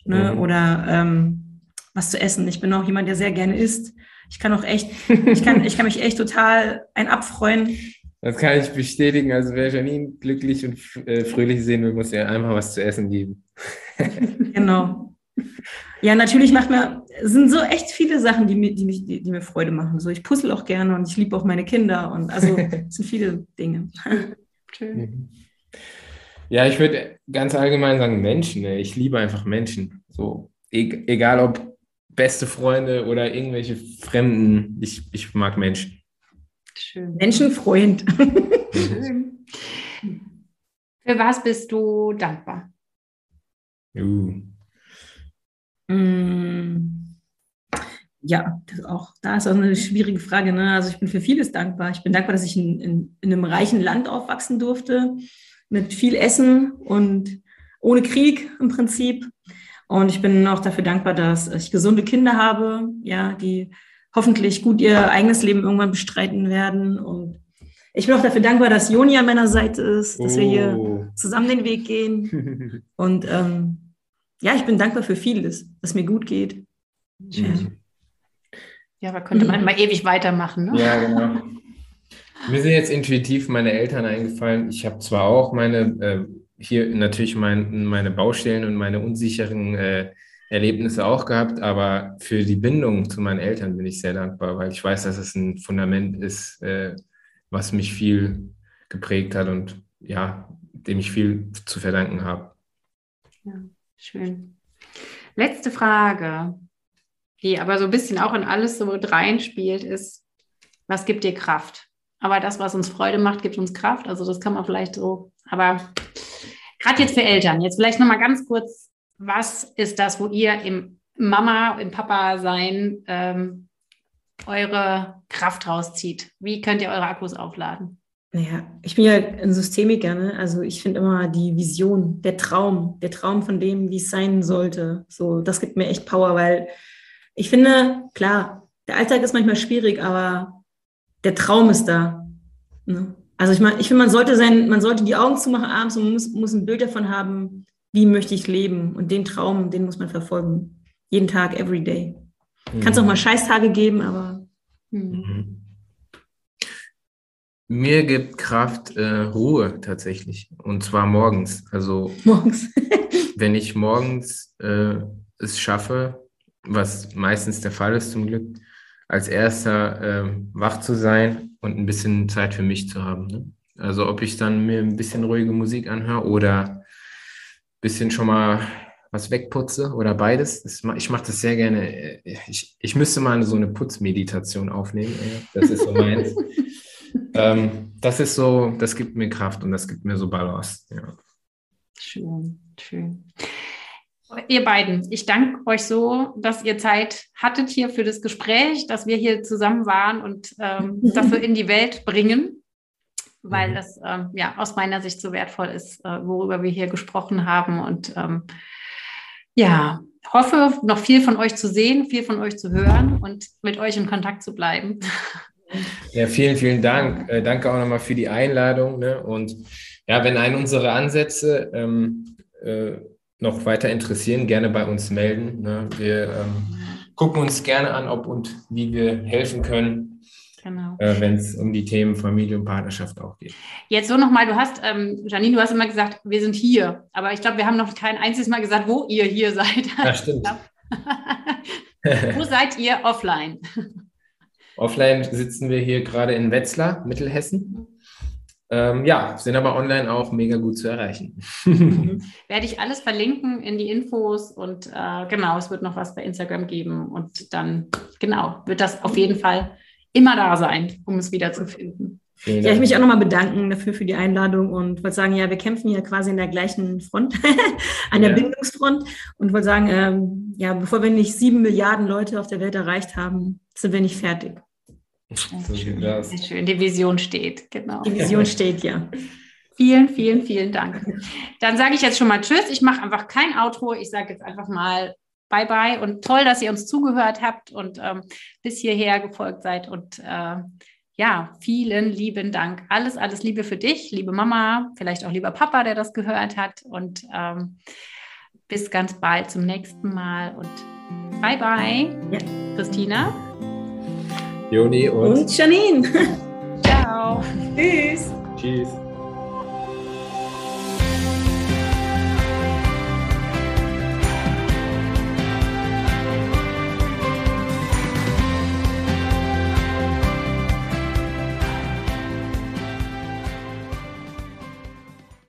Ne? Mhm. Oder ähm, was zu essen. Ich bin auch jemand, der sehr gerne isst. Ich kann auch echt, ich kann, ich kann mich echt total ein abfreuen, das kann ich bestätigen. Also wer Janine glücklich und äh, fröhlich sehen will, muss ihr einfach was zu essen geben. genau. Ja, natürlich macht mir, sind so echt viele Sachen, die mir, die, mich, die, die mir Freude machen. So, ich puzzle auch gerne und ich liebe auch meine Kinder und also es sind viele Dinge. Schön. Mhm. Ja, ich würde ganz allgemein sagen Menschen. Ich liebe einfach Menschen. So, e egal ob beste Freunde oder irgendwelche Fremden, ich, ich mag Menschen. Schön. Menschenfreund. Schön. Für was bist du dankbar? Uh. Mm, ja, auch da ist auch eine schwierige Frage. Ne? Also ich bin für vieles dankbar. Ich bin dankbar, dass ich in, in, in einem reichen Land aufwachsen durfte, mit viel Essen und ohne Krieg im Prinzip. Und ich bin auch dafür dankbar, dass ich gesunde Kinder habe, ja, die hoffentlich gut ihr eigenes Leben irgendwann bestreiten werden. Und ich bin auch dafür dankbar, dass Joni an meiner Seite ist, dass oh. wir hier oh. zusammen den Weg gehen. Und ähm, ja, ich bin dankbar für vieles, dass mir gut geht. Schön. Ja, aber könnte man mal ewig weitermachen. Ne? Ja, genau. Mir sind jetzt intuitiv meine Eltern eingefallen. Ich habe zwar auch meine, äh, hier natürlich mein, meine Baustellen und meine unsicheren äh, Erlebnisse auch gehabt, aber für die Bindung zu meinen Eltern bin ich sehr dankbar, weil ich weiß, dass es ein Fundament ist, äh, was mich viel geprägt hat und ja, dem ich viel zu verdanken habe. Ja, schön. Letzte Frage, die aber so ein bisschen auch in alles so mit reinspielt, ist, was gibt dir Kraft? Aber das, was uns Freude macht, gibt uns Kraft. Also das kann man vielleicht so, aber gerade jetzt für Eltern, jetzt vielleicht nochmal ganz kurz, was ist das, wo ihr im Mama, im Papa sein ähm, eure Kraft rauszieht? Wie könnt ihr eure Akkus aufladen? Naja, ich bin ja ein Systemiker, ne? Also ich finde immer die Vision, der Traum, der Traum von dem, wie es sein sollte. So, das gibt mir echt Power, weil ich finde, klar, der Alltag ist manchmal schwierig, aber der Traum ist da. Ne? Also ich meine, ich finde, man sollte sein, man sollte die Augen zumachen abends und muss, muss ein Bild davon haben, wie möchte ich leben. Und den Traum, den muss man verfolgen. Jeden Tag, every day. Mhm. Kann es auch mal Scheißtage geben, aber. Mhm. mhm. Mir gibt Kraft äh, Ruhe tatsächlich. Und zwar morgens. Also morgens. wenn ich morgens äh, es schaffe, was meistens der Fall ist zum Glück, als erster äh, wach zu sein und ein bisschen Zeit für mich zu haben. Ne? Also ob ich dann mir ein bisschen ruhige Musik anhöre oder bisschen schon mal was wegputze oder beides. Das, ich mache das sehr gerne. Ich, ich müsste mal so eine Putzmeditation aufnehmen. Das ist so meins. ähm, das ist so, das gibt mir Kraft und das gibt mir so Balance. Ja. Schön, schön. Ihr beiden, ich danke euch so, dass ihr Zeit hattet hier für das Gespräch, dass wir hier zusammen waren und ähm, dafür in die Welt bringen, weil mhm. das ähm, ja aus meiner Sicht so wertvoll ist, äh, worüber wir hier gesprochen haben. Und ähm, ja, hoffe, noch viel von euch zu sehen, viel von euch zu hören und mit euch in Kontakt zu bleiben. Ja, vielen, vielen Dank. Äh, danke auch nochmal für die Einladung. Ne? Und ja, wenn einen unsere Ansätze ähm, äh, noch weiter interessieren, gerne bei uns melden. Ne? Wir ähm, gucken uns gerne an, ob und wie wir helfen können. Genau. Äh, wenn es um die Themen Familie und Partnerschaft auch geht. Jetzt so nochmal, du hast, ähm, Janine, du hast immer gesagt, wir sind hier. Aber ich glaube, wir haben noch kein einziges Mal gesagt, wo ihr hier seid. Ja, stimmt. wo seid ihr offline? Offline sitzen wir hier gerade in Wetzlar, Mittelhessen. Ähm, ja, sind aber online auch mega gut zu erreichen. Werde ich alles verlinken in die Infos und äh, genau, es wird noch was bei Instagram geben und dann, genau, wird das auf jeden Fall immer da sein, um es wieder zu finden. Ja, ich mich auch nochmal bedanken dafür für die Einladung und wollte sagen, ja, wir kämpfen hier quasi in der gleichen Front, an der ja. Bindungsfront und wollte sagen, ähm, ja, bevor wir nicht sieben Milliarden Leute auf der Welt erreicht haben, sind wir nicht fertig. So schön. Sehr schön. Die Vision steht, genau. Die Vision steht, ja. Vielen, vielen, vielen Dank. Dann sage ich jetzt schon mal Tschüss. Ich mache einfach kein Outro. Ich sage jetzt einfach mal bye bye und toll, dass ihr uns zugehört habt und ähm, bis hierher gefolgt seid. Und äh, ja, vielen lieben Dank. Alles, alles Liebe für dich, liebe Mama, vielleicht auch lieber Papa, der das gehört hat. Und ähm, bis ganz bald zum nächsten Mal und bye bye, ja. Christina. Joni und, und Janine. Ciao. Tschüss. Tschüss.